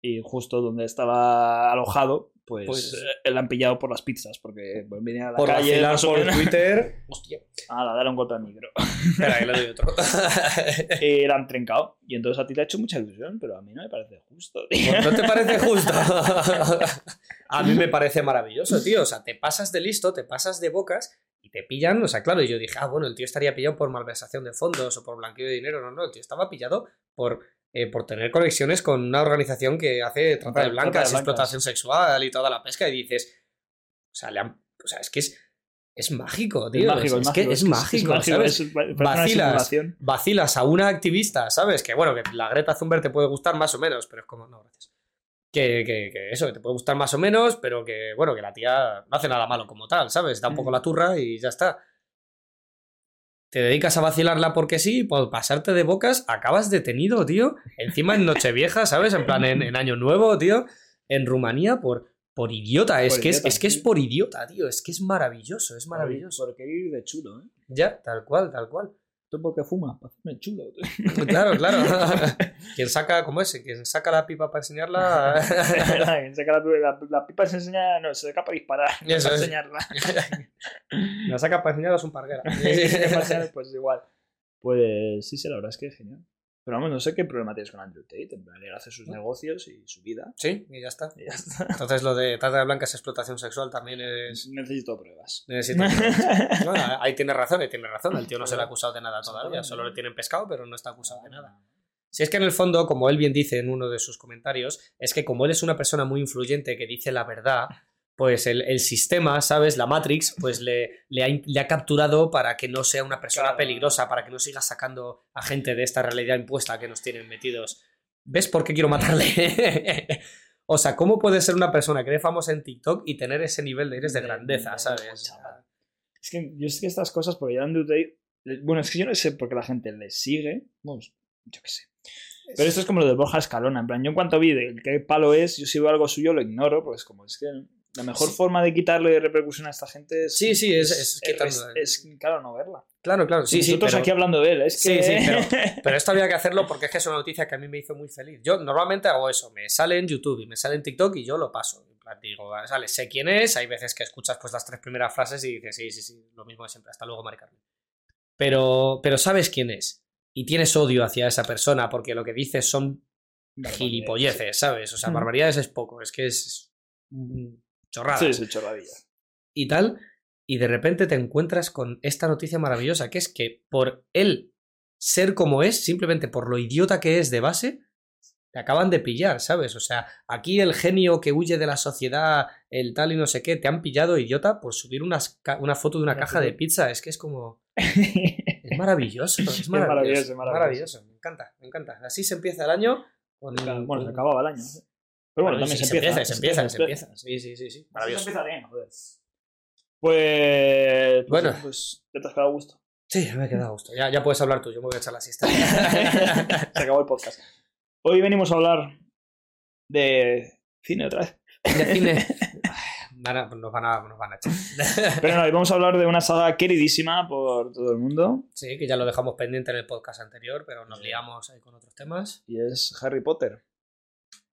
Y justo donde estaba alojado, pues, Pues- eh, le han pillado por las pizzas. Porque pues, venía a la Por calle. o por menos. Twitter. [LAUGHS] Hostia. Ala, dale un golpe al micro. Espera, ahí le doy otro. [LAUGHS] y la han trincado. Y entonces a ti te ha hecho mucha ilusión, pero a mí no me parece justo. tío. ¿No te parece justo? [LAUGHS] A mí me parece maravilloso, tío. O sea, te pasas de listo, te pasas de bocas y te pillan. O sea, claro, y yo dije, ah, bueno, el tío estaría pillado por malversación de fondos o por blanqueo de dinero. No, no, el tío estaba pillado por, eh, por tener conexiones con una organización que hace trata de blancas, blancas. explotación sexual y toda la pesca. Y dices, o sea, le han- o sea es que es, es mágico, tío. es mágico, es, es, que mágico, es mágico, ¿sabes? Vacilas. vacilas a una activista, ¿sabes? Que bueno, que la Greta Thunberg te puede gustar más o menos, pero es como, no, gracias. Que, que, que eso, que te puede gustar más o menos, pero que, bueno, que la tía no hace nada malo como tal, ¿sabes? Da un poco Mm. la turra y ya está. Te dedicas a vacilarla porque sí, por pasarte de bocas, acabas detenido, tío. Encima en Nochevieja, [LAUGHS] ¿sabes? En plan, en, en Año Nuevo, tío. En Rumanía, por, por idiota. Es, Por que es, idiota, es que es por idiota, tío. Es que es maravilloso, es maravilloso. Por querer ir de chulo, ¿eh? Ya, tal cual, tal cual. ¿Tú por qué fumas? Para hacerme chulo. [LAUGHS] Claro, claro. [LAUGHS] Quien saca, ¿cómo es? Quien saca la pipa para enseñarla. [LAUGHS] Quien saca la, la- la pipa se enseña, no, se saca para disparar, Eso para es. enseñarla. la saca para enseñarla es un parguera. pues igual. Pues sí, sí, la verdad es que es genial. Pero vamos, no sé qué problema tienes con Andrew Tate. En él hace sus negocios y su vida. Sí, y ya está. Y ya está. Entonces lo de trata de blancas explotación sexual también es. Necesito pruebas. Necesito. Bueno, [LAUGHS] ahí tiene razón, ahí tiene razón. El tío no se le ha acusado de nada todavía, solo le tienen pescado, pero no está acusado de nada. Si es que en el fondo, como él bien dice en uno de sus comentarios, es que como él es una persona muy influyente que dice la verdad, pues el, el sistema, ¿sabes? La Matrix, pues le, le, ha, le ha capturado para que no sea una persona Claro. peligrosa, para que no siga sacando a gente de esta realidad impuesta que nos tienen metidos. ¿Ves por qué quiero matarle? [LAUGHS] o sea, ¿cómo puede ser una persona que eres famosa en TikTok y tener ese nivel de eres de De- grandeza, de- ¿sabes? chaval. Es que yo sé que estas cosas, porque yo a Andrew Tate. Bueno, es que yo no sé por qué la gente le sigue. Vamos, yo qué sé. Pero esto es como lo de Borja Escalona. En plan, yo en cuanto vi de qué palo es, yo si veo algo suyo lo ignoro, pues como es que la mejor Sí. forma de quitarle repercusión a esta gente es. Sí, sí, es- es es, es, claro, no verla. Claro, claro, sí, sí. Nosotros pero- aquí hablando de él, es que. sí, [LAUGHS] Pero esto había que hacerlo porque es que es una noticia que a mí me hizo muy feliz. Yo normalmente hago eso, me sale en YouTube y me sale en TikTok y yo lo paso. En plan, digo, "Ah, sale, sé quién es, hay veces que escuchas pues las tres primeras frases y dices, sí, sí, sí, lo mismo de siempre, hasta luego, Mari Carmen. Pero, pero sabes quién es y tienes odio hacia esa persona porque lo que dices son gilipolleces, ¿sabes? O sea, barbaridades es poco, es que es chorradas Sí, sí, chorradilla. y tal, y de repente te encuentras con esta noticia maravillosa, que es que por él ser como es, simplemente por lo idiota que es de base, te acaban de pillar, ¿sabes? O sea, aquí el genio que huye de la sociedad, el tal y no sé qué, te han pillado, idiota, por subir unas una foto de una caja de pizza. Es que es como. [LAUGHS] Es maravilloso, es maravilloso. maravilloso, es maravilloso. maravilloso. Me encanta, me encanta. Así se empieza el año. Con, bueno, se acababa el año. Pero bueno, también se, empieza. se empieza, se empieza. Sí, sí, sí, sí. Se Maravilloso. empieza bien, joder. Pues. pues Bueno. Pues ya te has quedado a gusto. Sí, me he quedado a gusto. Ya, ya puedes hablar tú, yo me voy a echar la siesta. [LAUGHS] [LAUGHS] Se acabó el podcast. Hoy venimos a hablar de cine otra vez. De cine. [LAUGHS] Nos, van a, nos van a echar. Pero no, hoy vamos a hablar de una saga queridísima por todo el mundo. Sí, que ya lo dejamos pendiente en el podcast anterior, pero nos liamos ahí con otros temas. Y es Harry Potter.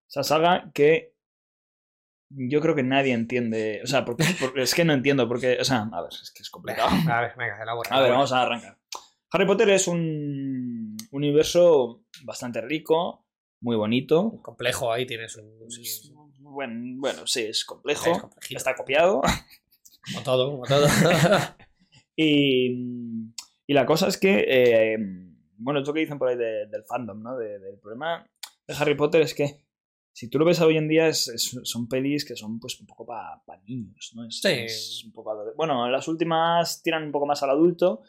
Esa saga que yo creo que nadie entiende. O sea, porque, [LAUGHS] porque es que no entiendo, porque. O sea, a ver, es que es complicado. A ver, venga, elabora. A ver, vamos a arrancar. Harry Potter es un universo bastante rico, muy bonito. Complejo ahí tiene su. Es- sí, Bueno, bueno, sí, es complejo. es. Está copiado. [LAUGHS] Como todo, como todo. [LAUGHS] Y, y la cosa es que, eh, bueno, es lo que dicen por ahí de- del fandom, ¿no? De- del problema de Harry Potter es que si tú lo ves hoy en día es, es- son pelis que son pues un poco para niños, ¿no? Es, Sí. es un poco bueno, las últimas tiran un poco más al adulto,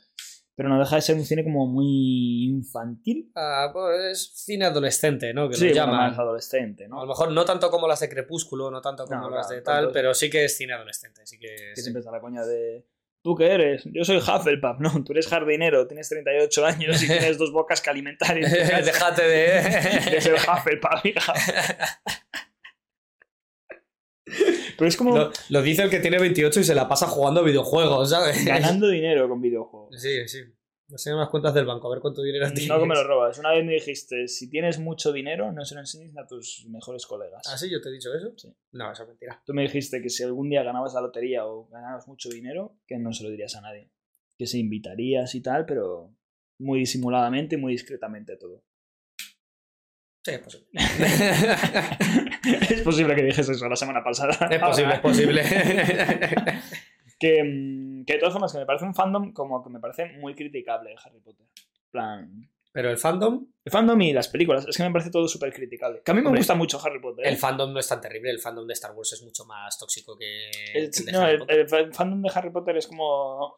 pero no deja de ser un cine como muy infantil. Ah, pues es cine adolescente, ¿no? Que Sí, lo bueno, llaman. más adolescente, A ¿no? lo mejor no tanto como las de Crepúsculo, no tanto como No, las claro, de tal, pero sí que es cine adolescente. Sí que Que sí. siempre está la coña de... ¿Tú qué eres? Yo soy Hufflepuff, no, tú eres jardinero, tienes 38 años y tienes dos bocas que alimentar. [LAUGHS] Déjate de. Eres el Hufflepuff, hija. Pero es como Lo, lo dice el que tiene 28 y se la pasa jugando a videojuegos, ¿sabes? ganando dinero con videojuegos. Sí, sí. No sé las cuentas del banco, a ver cuánto dinero tienes. No que me lo robas. Una vez me dijiste, si tienes mucho dinero, no se lo enseñes a tus mejores colegas. ¿Ah, sí? ¿Yo te he dicho eso? Sí. No, eso es mentira. Tú me dijiste que si algún día ganabas la lotería o ganabas mucho dinero, que no se lo dirías a nadie. Que se invitarías y tal, pero muy disimuladamente y muy discretamente todo. Sí, es posible. [LAUGHS] es posible que dijese eso la semana pasada. es posible, es posible. [LAUGHS] Que, mm, que de todas formas, que me parece un fandom como que me parece muy criticable de Harry Potter. Plan, Pero el fandom, el fandom y las películas, es que me parece todo súper criticable. Que a mí me Hombre, gusta mucho Harry Potter. ¿eh? el fandom no es tan terrible. El fandom de Star Wars es mucho más tóxico que, El- que el de no, Harry el, Potter. el fa- fandom de Harry Potter es como.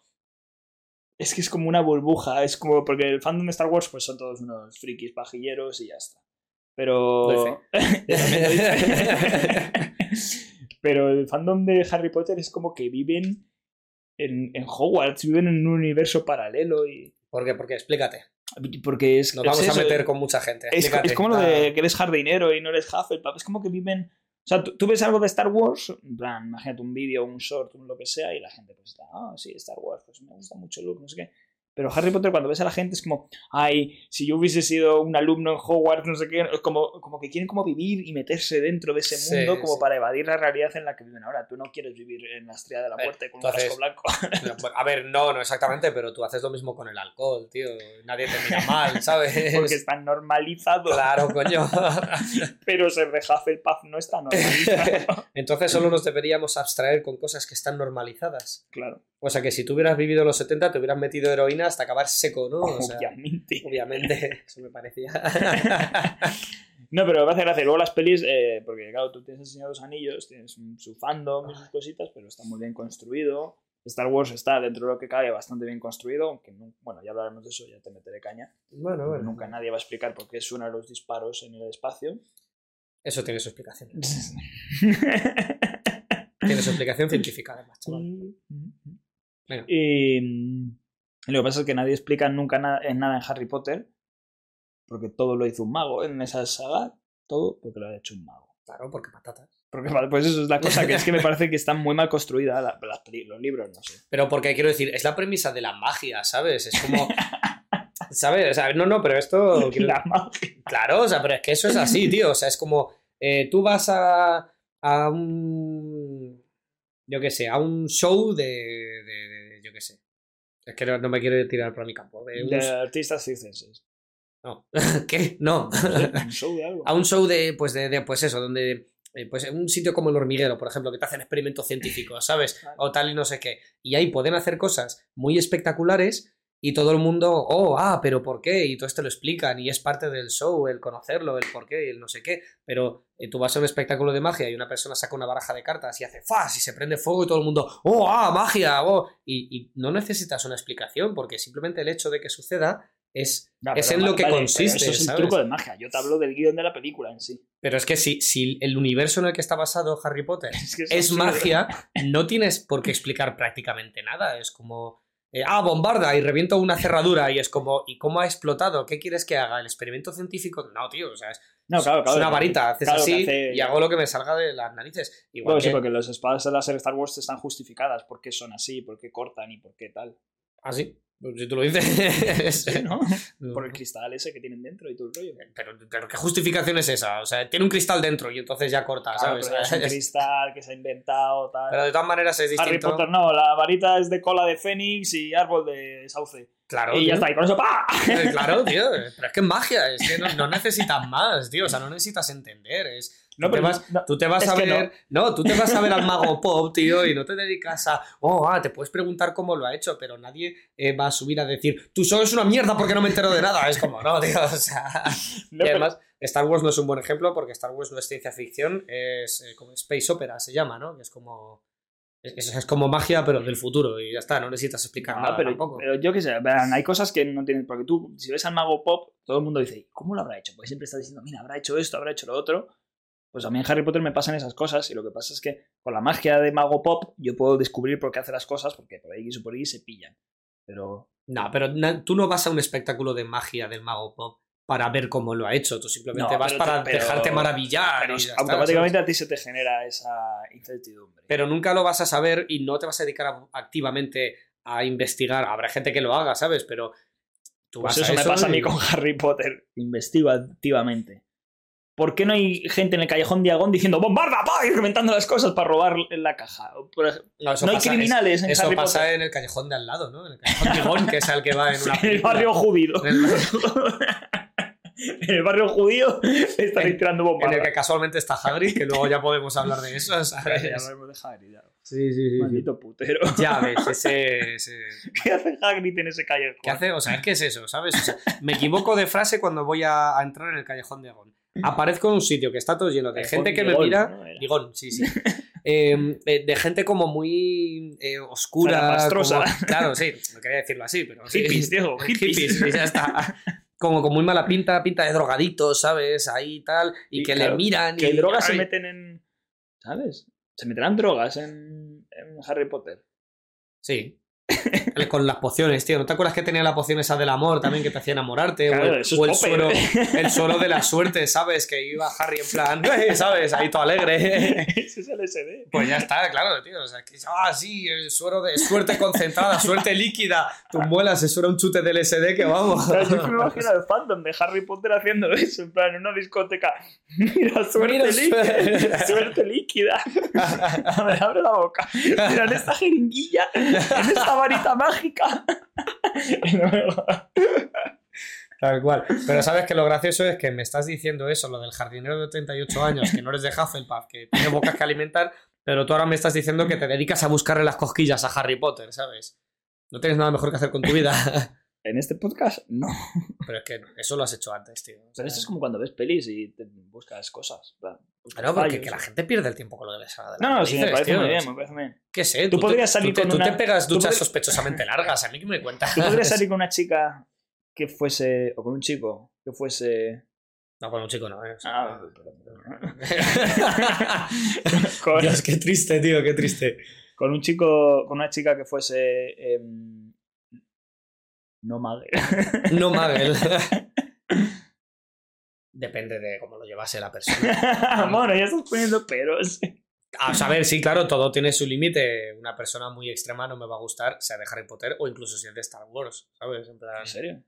Es que es como una burbuja. Es como. Porque el fandom de Star Wars, pues son todos unos frikis pajilleros y ya está. Pero. [LAUGHS] Pero el fandom de Harry Potter es como que viven en, en Hogwarts, viven en un universo paralelo y. ¿Por qué? Porque explícate. Porque es. Nos es vamos a meter con mucha gente. es, como lo de que eres jardinero y no eres Hufflepuff. Es como que viven. O sea, tú, tú ves algo de Star Wars, en plan, imagínate un vídeo, un short, un lo que sea, y la gente pues está, ah, sí, Star Wars, pues me gusta mucho Luke, no sé qué. Pero Harry Potter, cuando ves a la gente, es como, ay, si yo hubiese sido un alumno en Hogwarts, no sé qué, como, como que quieren como vivir y meterse dentro de ese Sí, mundo como sí. para evadir la realidad en la que viven ahora. Tú no quieres vivir en la estrella de la ver, muerte con un haces- casco blanco. [LAUGHS] No, A ver, no, no exactamente, pero tú haces lo mismo con el alcohol, tío. Nadie te mira mal, [LAUGHS] ¿sabes? Porque está normalizado. Claro, coño. [LAUGHS] Pero ser de Hufflepuff no está normalizado. Entonces solo nos deberíamos abstraer con cosas que están normalizadas. claro, O sea que si tú hubieras vivido los 70, te hubieras metido heroína hasta acabar seco, ¿no? O sea, obviamente. obviamente, [LAUGHS] eso me parecía. [LAUGHS] No, pero me hace gracia. Luego las pelis, eh, porque claro, tú tienes el Señor de los Anillos, tienes su fandom y sus cositas, pero está muy bien construido. Star Wars está dentro de lo que cabe bastante bien construido, aunque no- bueno, ya hablaremos de eso, ya te meteré caña. Bueno. Nunca nadie va a explicar por qué suenan los disparos en el espacio. Eso tiene su explicación. [LAUGHS] Tiene su explicación científica, además, chaval. Venga. Y mm, lo que pasa es que nadie explica nunca na- en nada en Harry Potter, porque todo lo hizo un mago en esa saga, todo porque lo ha hecho un mago. Claro, porque patatas. Porque pues eso es la cosa, que es que me [LAUGHS] parece que está muy mal construida la- las peli- los libros, no sé. Pero porque quiero decir, es la premisa de la magia, ¿sabes? Es como. ¿Sabes? O sea, no, no, pero esto. [LAUGHS] quiero- La magia. Claro, o sea, pero es que eso es así, tío. O sea, es como. eh, tú vas a. a un. Yo qué sé, a un show de. de- Es que no, no me quiero tirar por mi campo. De De artistas circenses. No. [LAUGHS] ¿Qué? No. Un show de algo. a un show de, pues, de, de, pues eso, donde, eh, pues en un sitio como el hormiguero, por ejemplo, que te hacen experimentos científicos, ¿sabes? O tal y no sé qué. Y ahí pueden hacer cosas muy espectaculares, y todo el mundo, oh, ah, pero ¿por qué? Y todo esto lo explican y es parte del show, el conocerlo, el por qué y el no sé qué. Pero eh, tú vas a un espectáculo de magia y una persona saca una baraja de cartas y hace fas y se prende fuego y todo el mundo, oh, ah, magia, oh. Y, y no necesitas una explicación porque simplemente el hecho de que suceda es, No, es en lo que vale, consiste. Eso es ¿sabes? truco de magia. Yo te hablo del guion de la película en sí. Pero es que si, si el universo en el que está basado Harry Potter [LAUGHS] Es que es magia, no tienes por qué explicar prácticamente nada. Es como, eh, ah, bombarda y reviento una cerradura y es como, ¿y cómo ha explotado? ¿Qué quieres que haga? ¿El experimento científico? No, tío, o sea, es, No, claro, claro. es una varita, haces Claro, así hace- y hago lo que me salga de las narices. Igual Bueno, sí, que- porque los espadas de láser Star Wars están justificadas. ¿Por qué son así? ¿Por qué cortan? ¿Y por qué tal? Ah, sí, si tú lo dices. [LAUGHS] Sí, ¿no? Por el cristal ese que tienen dentro y todo el rollo. pero, pero ¿qué justificación es esa? O sea, tiene un cristal dentro y entonces ya corta, Claro, ¿sabes? pero es un [LAUGHS] cristal que se ha inventado, tal. Pero de todas maneras es Harry distinto. Potter no, la varita es de cola de fénix y árbol de sauce. Claro, y tío. ya está, y con eso ¡pa! Eh, Claro, tío, [LAUGHS] pero es que es magia, es que no, no necesitas más, tío, o sea, no necesitas entender, es... No, te pero vas, no, tú te vas a ver... No. tú te vas a ver al [LAUGHS] mago pop, tío, y no te dedicas a... Oh, ah, te puedes preguntar cómo lo ha hecho, pero nadie eh, va a subir a decir, tú solo es una mierda porque no me entero de nada. Es como, no, tío, o sea... [LAUGHS] no, y pero- además, Star Wars no es un buen ejemplo porque Star Wars no es ciencia ficción, es eh, como space opera, se llama, ¿no? Es como... Es, es como magia, pero del futuro, y ya está, no necesitas explicar No, nada Ah, pero, tampoco. pero yo qué sé, verán, hay cosas que no tienen. Porque tú, si ves al mago pop, todo el mundo dice, ¿cómo lo habrá hecho? Porque siempre está diciendo, mira, habrá hecho esto, habrá hecho lo otro. Pues a mí en Harry Potter me pasan esas cosas y lo que pasa es que con la magia de mago pop yo puedo descubrir por qué hace las cosas porque por ahí y por ahí se pillan. Pero No, pero tú no vas a un espectáculo de magia del mago pop para ver cómo lo ha hecho. Tú simplemente No, vas te- para pero- dejarte maravillar. pero y está, automáticamente a ti se te genera esa incertidumbre. Pero nunca lo vas a saber y no te vas a dedicar a- activamente a investigar. Habrá gente que lo haga, ¿sabes? Pero tú Pues vas eso a me pasa a mí con [LAUGHS] Harry Potter. Investigo activamente. ¿Por qué no hay gente en el callejón Diagón diciendo ¡Bombarda! ¡Pa! y reventando las cosas para robar la caja? No, eso no hay pasa- criminales en Eso Harry pasa Potter. en el callejón de al lado, ¿no? En el callejón Gijón, que es el que va en [LAUGHS] una en el barrio judío. En el- [LAUGHS] en barrio judío están En- tirando en bombas. el que casualmente está Hagrid, que luego ya podemos hablar de eso, ¿sabes? Ya hablaremos de Hagrid, ya. Sí, sí, sí. Maldito putero. Ya ves, ese- ese... [LAUGHS] ¿Qué hace Hagrid en ese callejón? ¿Qué hace? O sea, ¿qué es eso? ¿Sabes? O sea, me equivoco de frase cuando voy a, a entrar en el callejón de. Aparezco en un sitio que está todo lleno de gente que me mira. Digón, sí, sí. [LAUGHS] Eh, eh, de gente como muy eh, oscura. Como- claro, sí, no quería decirlo así, pero. Hippies, Diego, [LAUGHS] hippies. ya está. Como con muy mala pinta, pinta de drogaditos, ¿sabes? Ahí y tal. Y, Y que claro, le miran. Que y, drogas se meten en. ¿Sabes? Se meterán drogas en, en Harry Potter. Sí. Con las pociones, tío. ¿No te acuerdas que tenía la poción esa del amor también que te hacía enamorarte? Claro, o el, eso o [LAUGHS] el suero, el suero de la suerte, ¿sabes? Que iba Harry en plan, "Eh", ¿sabes? Ahí todo alegre. Ese es el SD. Pues ya está, claro, tío. O sea, que, ah, sí, el suero de suerte concentrada, suerte líquida. Tu muela se suena un chute del SD que vamos. O sea, yo me imagino el fandom de Harry Potter haciendo eso, en plan, en una discoteca. Mira, suerte Mira, líquida. Suerte líquida. [LAUGHS] A ver, abre la boca. Mira, en esta jeringuilla, en esta varita mágica. [LAUGHS] Tal cual. Pero sabes que lo gracioso es que me estás diciendo eso, lo del jardinero de 38 años, que no eres de Hufflepuff, que tiene bocas que alimentar, pero tú ahora me estás diciendo que te dedicas a buscarle las cosquillas a Harry Potter, ¿sabes? No tienes nada mejor que hacer con tu vida. En este podcast, no. [LAUGHS] Pero es que eso lo has hecho antes, tío. O sea, Pero esto es como cuando ves pelis y te buscas cosas. Claro, porque que la gente pierde el tiempo con lo de la saga de No, no, sí, me parece tío. muy bien, me parece muy bien. ¿Qué sé? Tú te- podrías salir tú te, con tú te una- pegas tú duchas podrías- sospechosamente [LAUGHS] largas, a mí que me cuentas. ¿Tú podrías salir con una chica que fuese, o con un chico que fuese... No, con un chico no, ¿eh? O sea, Ah, [LAUGHS] con, Dios, qué triste, tío, qué triste. con un chico, con una chica que fuese... em, no mague. No Magel. [LAUGHS] Depende de cómo lo llevase la persona. [LAUGHS] bueno, ya estás poniendo peros. A saber, sí, claro, todo tiene su límite. Una persona muy extrema no me va a gustar, sea de Harry Potter o incluso si es de Star Wars, ¿sabes? En plan- ¿En serio?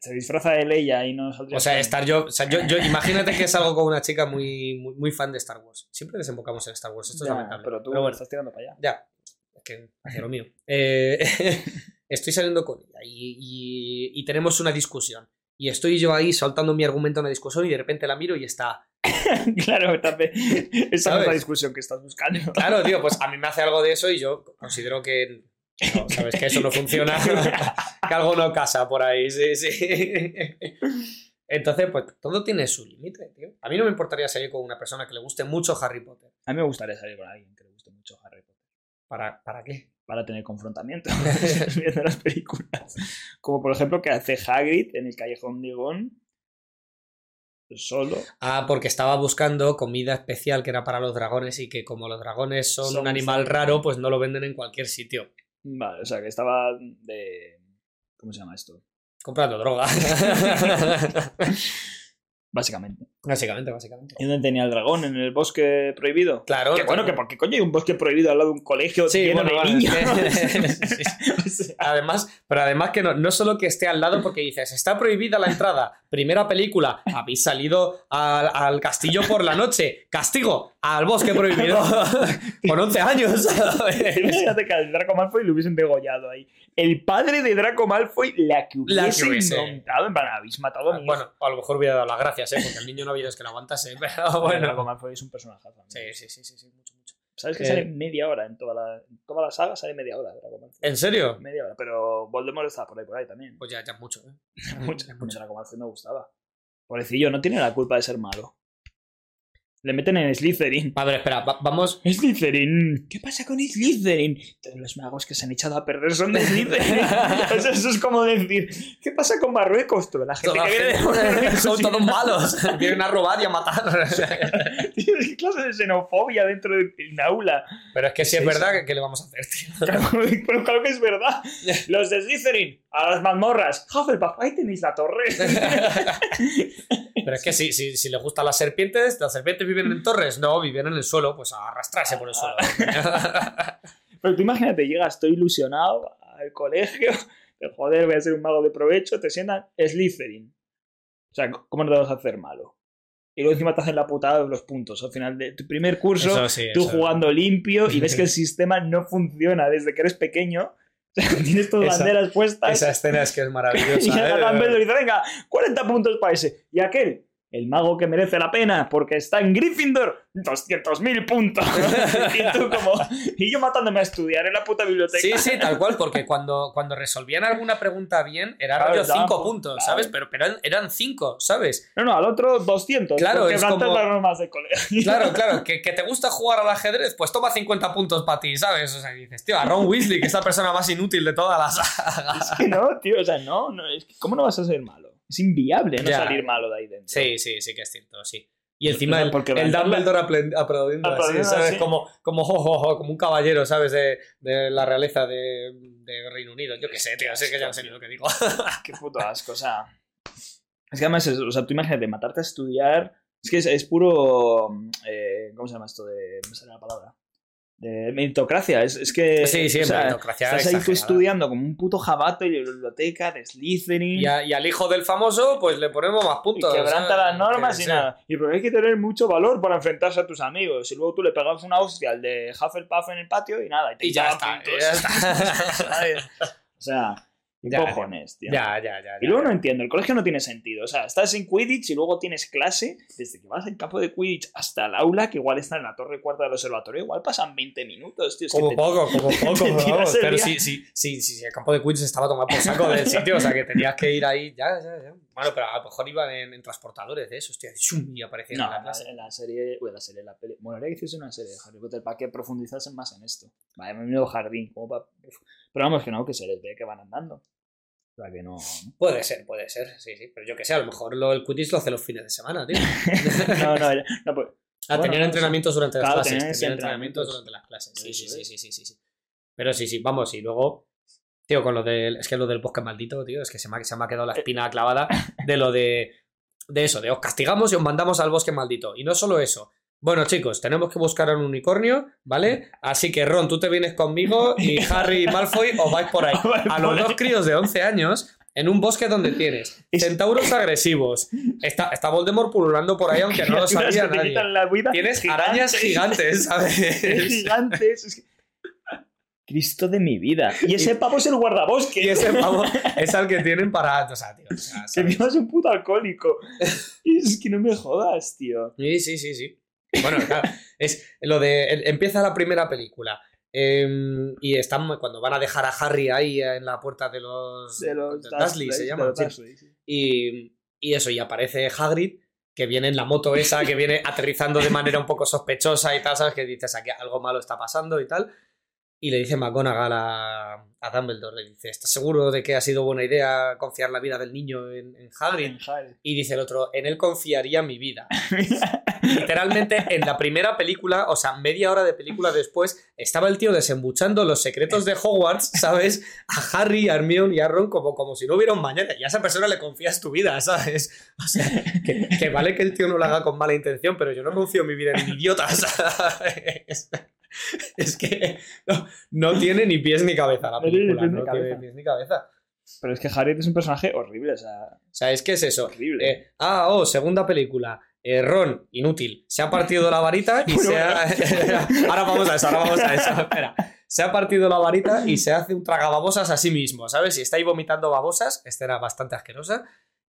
Se disfraza de Leia y no saldría O sea, estar yo, o sea, yo, yo- imagínate que salgo con una chica muy, muy, muy fan de Star Wars. Siempre desembocamos en Star Wars, esto es lamentable. pero tú bueno, estás tirando para allá. ya, es que hacia lo mío. Eh, [LAUGHS] estoy saliendo con ella y, y- y tenemos una discusión. Y estoy yo ahí soltando mi argumento en la discusión y de repente la miro y está. [LAUGHS] claro, también. [LAUGHS] Esa no es la discusión que estás buscando. Claro, tío, pues a mí me hace algo de eso y yo considero que No, sabes que eso no funciona, [LAUGHS] que algo no casa por ahí, sí, sí. Entonces, pues todo tiene su límite, tío. A mí no me importaría salir con una persona que le guste mucho Harry Potter. A mí me gustaría salir con alguien que le guste mucho Harry Potter. ¿Para, ¿para qué? Para tener confrontamiento [LAUGHS] [LAUGHS] viendo las películas. Como por ejemplo que hace Hagrid en el Callejón Digón. Solo. Ah, porque estaba buscando comida especial que era para los dragones y que como los dragones son, Son un animal raro, pues no lo venden en cualquier sitio. Vale, o sea que estaba de. ¿Cómo se llama esto? Comprando droga. [LAUGHS] Básicamente. Básicamente, básicamente. ¿Y dónde tenía el dragón? ¿En el bosque prohibido? Claro. Que bueno, que por qué coño hay un bosque prohibido al lado de un colegio Sí, lleno bueno, de vale, niños. es que-. O sea, Además, pero además que no, no solo que esté al lado porque dices, está prohibida la entrada. Primera película, habéis salido al, al castillo por la noche. Castigo, al bosque prohibido. [LAUGHS] Con 11 años. [LAUGHS] Imagínate que al Draco Malfoy lo hubiesen degollado ahí. El padre de Draco Malfoy, la que La que hubiese hubiese. montado, en plan, habéis matado a hijo. bueno, a lo mejor hubiera dado las gracias, ¿eh? porque el niño no es que lo aguantase. [LAUGHS] Pero Draco bueno. Malfoy es un personaje. Sí, sí, sí, sí, sí, mucho, mucho. ¿Sabes que Eh. sale media hora en toda la, en toda la saga? Sale media hora Draco Malfoy. ¿En serio? Media hora, pero Voldemort está por ahí, por ahí también. Pues ya, ya mucho, ¿eh? [LAUGHS] Mucho, mucho Draco Malfoy me gustaba. Pobrecillo, no tiene la culpa de ser malo. Le meten en Slytherin. A ver, espera, va- vamos. Slytherin. ¿Qué pasa con Slytherin? Todos los magos que se han echado a perder son de Slytherin. [LAUGHS] O sea, eso es como decir, ¿qué pasa con Marruecos? Toda la gente Toda que la viene de [LAUGHS] gente- Marruecos son todos malos. [LAUGHS] Vienen a robar y a matar. Tío, ¿Qué clase de xenofobia dentro de un aula? Pero es que si es verdad, sí. ¿qué, qué le vamos a hacer, tío? Pero claro que es verdad. Los de Slytherin, a las mazmorras. Hufflepuff, ahí tenéis la torre. Pero es que si, si, si les gustan las serpientes, ¿las serpientes viven en torres? No, viven en el suelo, pues a arrastrarse por el suelo. [LAUGHS] Pero tú imagínate, llegas, estoy ilusionado al colegio, de joder, voy a ser un mago de provecho, te sientan Slytherin. O sea, ¿cómo no te vas a hacer malo? Y luego encima te hacen la putada de los puntos. Al final de tu primer curso, sí, tú eso. jugando limpio y ves que el [LAUGHS] sistema no funciona desde que eres pequeño. [LAUGHS] Tienes tus Esa- banderas puestas. Esa escena es que es [LAUGHS] Y maravillosa. llega ¿eh? Dumbledore y dice, venga, 40 puntos para ese. Y aquel, el mago que merece la pena porque está en Gryffindor, 200.000 puntos. [LAUGHS] [LAUGHS] y tú como... Y yo matándome a estudiar en la puta biblioteca. Sí, sí, tal cual, porque cuando, cuando resolvían alguna pregunta bien, era Claro, rollo daban 5 pu- puntos, claro. ¿sabes? Pero, pero eran 5, ¿sabes? No, no, al otro 200. Claro, es como- las normas de colegio. Claro, [LAUGHS] claro, que, que te gusta jugar al ajedrez, pues toma 50 puntos para ti, ¿sabes? O sea, dices, tío, a Ron Weasley, que es la persona más inútil de toda la saga. Es que no, tío, o sea, no, no es que ¿cómo no vas a ser malo? Es inviable no Ya. salir malo de ahí dentro. Sí, sí, sí que es cierto, sí. Y encima el, Porque el Dumbledore apl- aplaudiendo así, ¿sabes? así. Como, como, jo, jo, jo, como un caballero, ¿sabes? De, de la realeza de, de Reino Unido. Yo qué sé, tío, sé que ya no sé ni lo que digo. [LAUGHS] Qué puto asco, o sea. Es que además, o sea, tú imagínate, matarte a estudiar. Es que es, es puro. eh, ¿Cómo se llama esto? De. No me sale la palabra. De meritocracia. Es, es que. Sí, sí, o sea, meritocracia Estás ahí tú estudiando como un puto jabato y la biblioteca de Slytherin. Y, a- y al hijo del famoso, pues le ponemos más y puntos. quebranta ¿sabes? las normas y nada. Y porque hay que tener mucho valor para enfrentarse a tus amigos. Y luego tú le pegas una hostia al de Hufflepuff en el patio y nada. Y, te Y ya está, puntos. ya está. [LAUGHS] O sea, ¿qué Ya, cojones, tío? Ya, ya, ya. Y ya. luego no entiendo, el colegio no tiene sentido. O sea, estás en Quidditch y luego tienes clase, desde que vas al campo de Quidditch hasta el aula, que igual está en la torre cuarta del observatorio, igual pasan 20 minutos, tío. Es que Como te- poco, como [LAUGHS] poco, vamos. el Pero sí, sí, sí, sí, sí, el campo de Quidditch estaba tomado por saco del sitio, o sea que tenías que ir ahí, ya, ya, ya. Bueno, pero a lo mejor iban en, en transportadores de esos, tío, y aparecían No, en la en la, clase. en la serie, uy, la serie, la peli. Bueno, que hiciese una serie de Harry Potter para que profundizasen más en esto. Vaya, menudo jardín, como pa- Pero vamos, que no, que se les ve que van andando. O sea, que no. Puede ser, puede ser, sí, sí, pero yo que sé, a lo mejor lo, el Quidditch lo hace los fines de semana, tío. [LAUGHS] no, no, ya- no, pues. Ah, Bueno, tenían no, entrenamientos durante las Claro, clases. tenían entrenamientos. entrenamientos durante las clases. Sí, sí, sí, sí, sí, sí, sí. Pero sí, sí, vamos, y luego. Tío, con lo del. Es que lo del bosque maldito, tío, es que se me ha, se me ha quedado la espina clavada de lo de. De eso, de os castigamos y os mandamos al bosque maldito. Y no solo eso. Bueno, chicos, tenemos que buscar a un unicornio, ¿vale? Así que Ron, tú te vienes conmigo y [LAUGHS] Harry y Malfoy os vais por ahí. [LAUGHS] A los dos críos de 11 años en un bosque donde tienes Es- centauros [LAUGHS] agresivos. Está, está Voldemort pululando por ahí, aunque no lo sabía nadie. Tienes arañas gigantes, ¿sabes? gigantes. Cristo de mi vida. Y ese pavo es el guardabosque. Y ese pavo es al que tienen para. O sea, tío. o sea, Que es un puto alcohólico. Es que no me jodas, tío. Sí, sí, sí, sí. Bueno, [LAUGHS] claro, es lo de. empieza la primera película. em, y están cuando van a dejar a Harry ahí en la puerta de los, De los de Dursley, se de llama. Dursley, sí. Y, y eso, y aparece Hagrid, que viene en la moto esa, que viene aterrizando de manera un poco sospechosa y tal, ¿sabes? Que dices, aquí algo malo está pasando y tal. Y le dice McGonagall a, a Dumbledore, le dice, ¿estás seguro de que ha sido buena idea confiar la vida del niño en, en Hagrid? En. Y dice el otro, en él confiaría mi vida. [LAUGHS] Literalmente, en la primera película, o sea, media hora de película después, estaba el tío desembuchando los secretos de Hogwarts, ¿sabes? A Harry, a Hermione y a Ron como, como si no hubiera un mañana. Y a esa persona le confías tu vida, ¿sabes? O sea, que, que vale que el tío no lo haga con mala intención, pero yo no confío mi vida en un idiota, ¿sabes? Es que no, no tiene ni pies ni cabeza la ni película, pies ni no tiene cabeza. pies ni cabeza. Pero es que Harry es un personaje horrible, o sea, O sea, es que es eso. horrible. Eh, ah, oh, segunda película. Eh, Ron, inútil. Se ha partido la varita y Bueno, se ha. [LAUGHS] ahora vamos a eso, ahora vamos a eso. Espera. Se ha partido la varita y se hace un tragababosas a sí mismo, ¿sabes? Y está ahí vomitando babosas. Esta era bastante asquerosa.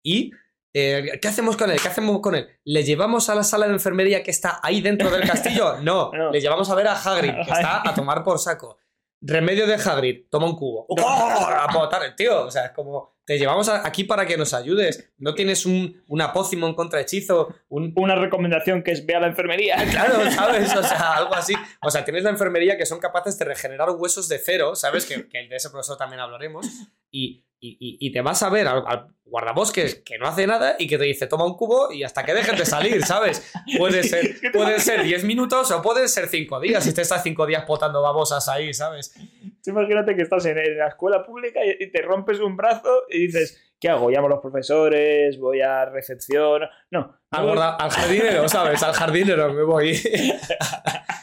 Y. eh, ¿Qué hacemos con él? ¿Qué hacemos con él? ¿Le llevamos a la sala de enfermería que está ahí dentro del castillo? No, [LAUGHS] No. le llevamos a ver a Hagrid, que [LAUGHS] está a tomar por saco. Remedio de Hagrid, toma un cubo. ¡Oh! A botar tío. O sea, es como. Te llevamos aquí para que nos ayudes. No tienes un, una pócimon contra hechizo, un. Una recomendación que es ve a la enfermería. [LAUGHS] Claro, ¿sabes? O sea, algo así. O sea, tienes la enfermería que son capaces de regenerar huesos de cero, ¿sabes? Que, que de ese profesor también hablaremos. Y, y- y- y te vas a ver al, al guardabosques que no hace nada y que te dice toma un cubo y hasta que dejen de salir, [LAUGHS] ¿sabes? Puede ser, pueden ser 10 minutos o pueden ser 5 días y te estás 5 días potando babosas ahí, ¿sabes? Tú imagínate que estás en, en la escuela pública y, y te rompes un brazo y dices, ¿qué hago? Llamo a los profesores, voy a recepción. No, Al, voy- al jardinero, ¿sabes? Al jardinero me voy. [LAUGHS]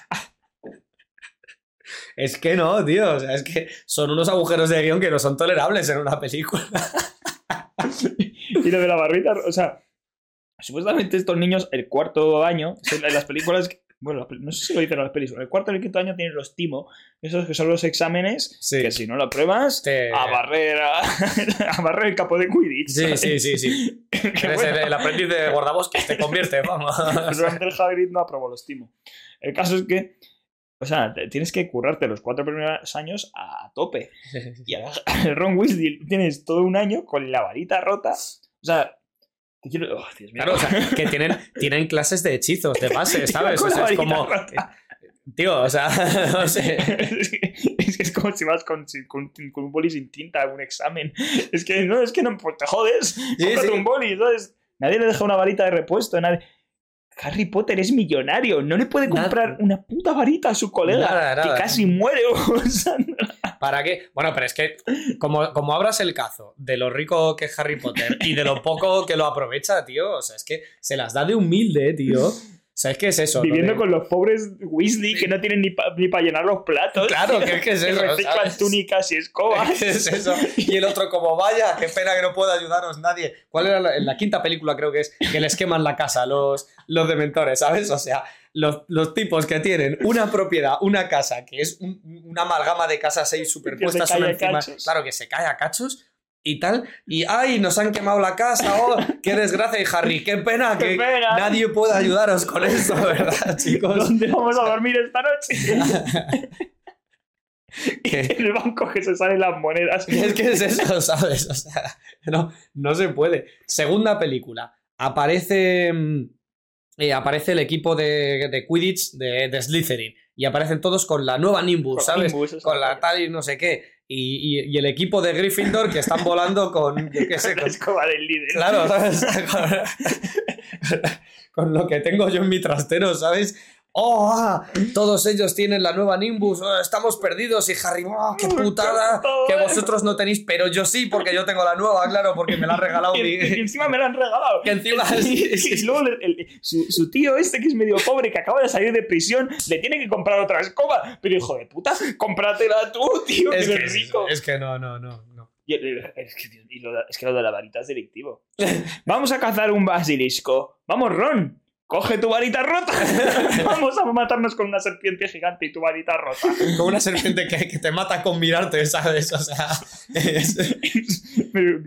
Es que no, tío. O sea, es que son unos agujeros de guion que no son tolerables en una película. y lo de la barrita, o sea, supuestamente estos niños, el cuarto año, en las películas, bueno, no sé si lo dicen en las películas, el cuarto y el quinto año tienen los timo, esos que son los exámenes, Sí. que si no lo apruebas, Te- a barrer, a, [LAUGHS] a barrer el capo de Quidditch. Sí, sí, sí, sí. [LAUGHS] Qué Eres bueno. el, el aprendiz de guardabosques, te convierte, vamos. [LAUGHS] Probablemente el Hagrid no aprobó los timo. El caso es que, o sea, tienes que currarte los cuatro primeros años a tope. [LAUGHS] Y a el [LAUGHS] Ron Weasley tienes todo un año con la varita rota. O sea, te quiero. oh, Dios mío. Claro, o sea, [LAUGHS] que tienen, tienen clases de hechizos, de base, ¿sabes? O sea, es como. rota. Tío, o sea, no sé. es, que, es como si vas con, sin- con, con un boli sin tinta a un examen. Es que no, es que no, pues te jodes. Cómprate sí. un boli, ¿sabes? Nadie le deja una varita de repuesto. Nadie... Harry Potter es millonario. No le puede Nada. comprar una puta varita a su colega Nada, que casi muere. [LAUGHS] ¿Para qué? Bueno, pero es que como, como abras el cazo de lo rico que es Harry Potter y de lo poco que lo aprovecha, tío, o sea, es que se las da de humilde, tío. O sea, es eso. viviendo con los pobres Weasley que no tienen ni para llenar los platos. Claro, que es que es eso, reciclan ¿sabes? túnicas y escobas. ¿Qué es eso? Y el otro como, vaya, qué pena que no pueda ayudaros nadie. ¿Cuál era la, en la quinta película creo que es? Que les queman la casa los, los dementores, ¿sabes? O sea, los, los tipos que tienen una propiedad, una casa, que es un- una amalgama de casas ahí superpuestas una encima. Claro, que se cae a cachos y tal. Y ¡ay! Nos han quemado la casa. ¡Oh! ¡Qué desgracia! Y Harry, qué pena ¡Qué que pena! nadie pueda ayudaros con [LAUGHS] esto, ¿verdad, chicos? ¿Dónde vamos a dormir esta noche? [LAUGHS] en el banco que se salen las monedas. [LAUGHS] Es que es eso, ¿sabes? O sea, no, no se puede. Segunda película. Aparece. mm, eh, aparece el equipo de, de Quidditch de, de Slytherin. Y aparecen todos con la nueva Nimbus, ¿sabes? Nimbus, eso. Con la tal y no sé qué. Y, y- y el equipo de Gryffindor que están volando con. Yo qué sé, la con, escoba del líder. Claro, ¿sabes? Con, [LAUGHS] con lo que tengo yo en mi trastero, ¿sabes? ¡Oh! ah, todos ellos tienen la nueva Nimbus, oh, estamos perdidos y Harry, ¡oh, qué putada! Que vosotros no tenéis, pero yo sí, porque yo tengo la nueva, claro, porque me la ha regalado Y, mi... encima me la han regalado. Que encima... [LAUGHS] Y, luego el- el- su, su tío este que es medio pobre, que acaba de salir de prisión, le tiene que comprar otra escoba. Pero hijo de puta, cómpratela tú, tío, que Es que, eres rico. es que no, no, no, no. Y es, que, y lo es que lo de la varita es delictivo. [LAUGHS] Vamos a cazar un basilisco. Vamos, Ron. Coge tu varita rota. [LAUGHS] Vamos a matarnos con una serpiente gigante y tu varita rota. Como una serpiente que, que te mata con mirarte, ¿sabes? O sea... es-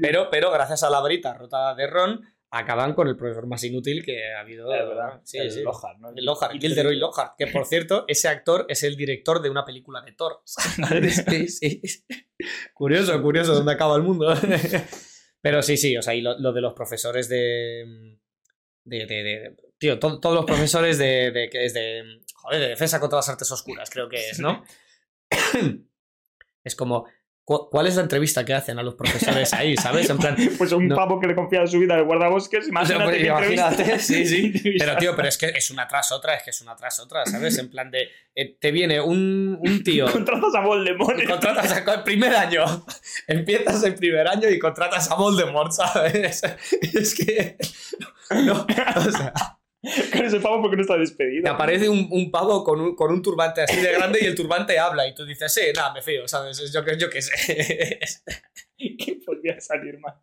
Pero- Pero, gracias a la varita rota de Ron, acaban con el profesor más inútil que ha habido. Es verdad. Sí, el sí. Lockhart, ¿no? El Lockhart, Gilderoy Lockhart, que por cierto, ese actor es el director de una película de Thor. [LAUGHS] Sí, sí. Curioso, curioso, dónde acaba el mundo. [LAUGHS] Pero sí, sí, o sea, y lo, lo de los profesores de. de, de- de- tío, to- todos los profesores de, de. que es de. Joder, de defensa contra las artes oscuras, creo que es, ¿no? es como. cu- ¿Cuál es la entrevista que hacen a los profesores ahí, sabes? En plan, [LAUGHS] Pues un No. pavo que le confía su vida al guardabosques, [LAUGHS] imagínate. pues, imagínate, sí, [LAUGHS] sí. Pero, tío, pero es que es una tras otra, es que es una tras otra, ¿sabes? En plan de. eh, te viene un, un tío. Contratas a Voldemort. contratas a- el primer año. Empiezas el primer año y contratas a Voldemort, ¿sabes? Es que. No, o sea, [LAUGHS] Con ese pavo porque no está despedido. te aparece un, un pavo con un, con un turbante así de grande y el turbante habla y tú dices, sí, nada, me fío, ¿sabes? Es Yo, yo qué sé. [LAUGHS] ¿Qué podría salir mal?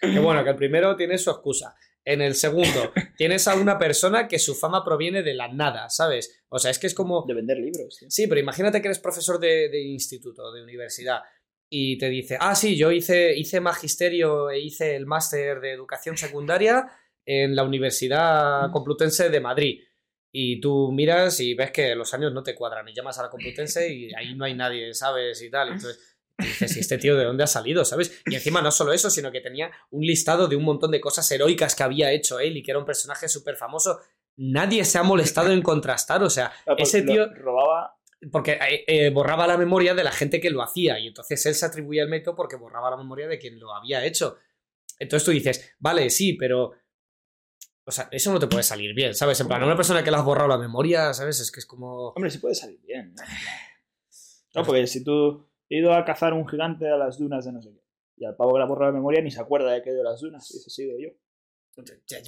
Que bueno, que el primero tiene su excusa. En el segundo, [LAUGHS] tienes a una persona que su fama proviene de la nada, ¿sabes? O sea, es que es como. De vender libros. tío. Sí, pero imagínate que eres profesor de, de instituto, de universidad, y te dice, ah, sí, yo hice, hice magisterio e hice el máster de educación secundaria en la Universidad Complutense de Madrid. Y tú miras y ves que los años no te cuadran y llamas a la Complutense y ahí no hay nadie, ¿sabes? Y tal. Entonces dices, ¿y este tío de dónde ha salido, ¿sabes? Y encima no solo eso, sino que tenía un listado de un montón de cosas heroicas que había hecho él y que era un personaje súper famoso. Nadie se ha molestado en contrastar, o sea, pues ese tío Robaba. porque eh, eh, borraba la memoria de la gente que lo hacía y entonces él se atribuía el mérito porque borraba la memoria de quien lo había hecho. Entonces tú dices, vale, sí, pero... O sea, eso no te puede salir bien, ¿sabes? En plan, a una persona que le has borrado la memoria, ¿sabes? Es que es como... Hombre, sí puede salir bien. ¿no? [SIGHS] No, porque si tú he ido a cazar un gigante a las dunas de no sé qué. Y al pavo que le ha borrado la memoria ni se acuerda de que he ido a las dunas. Y dice, he sido yo.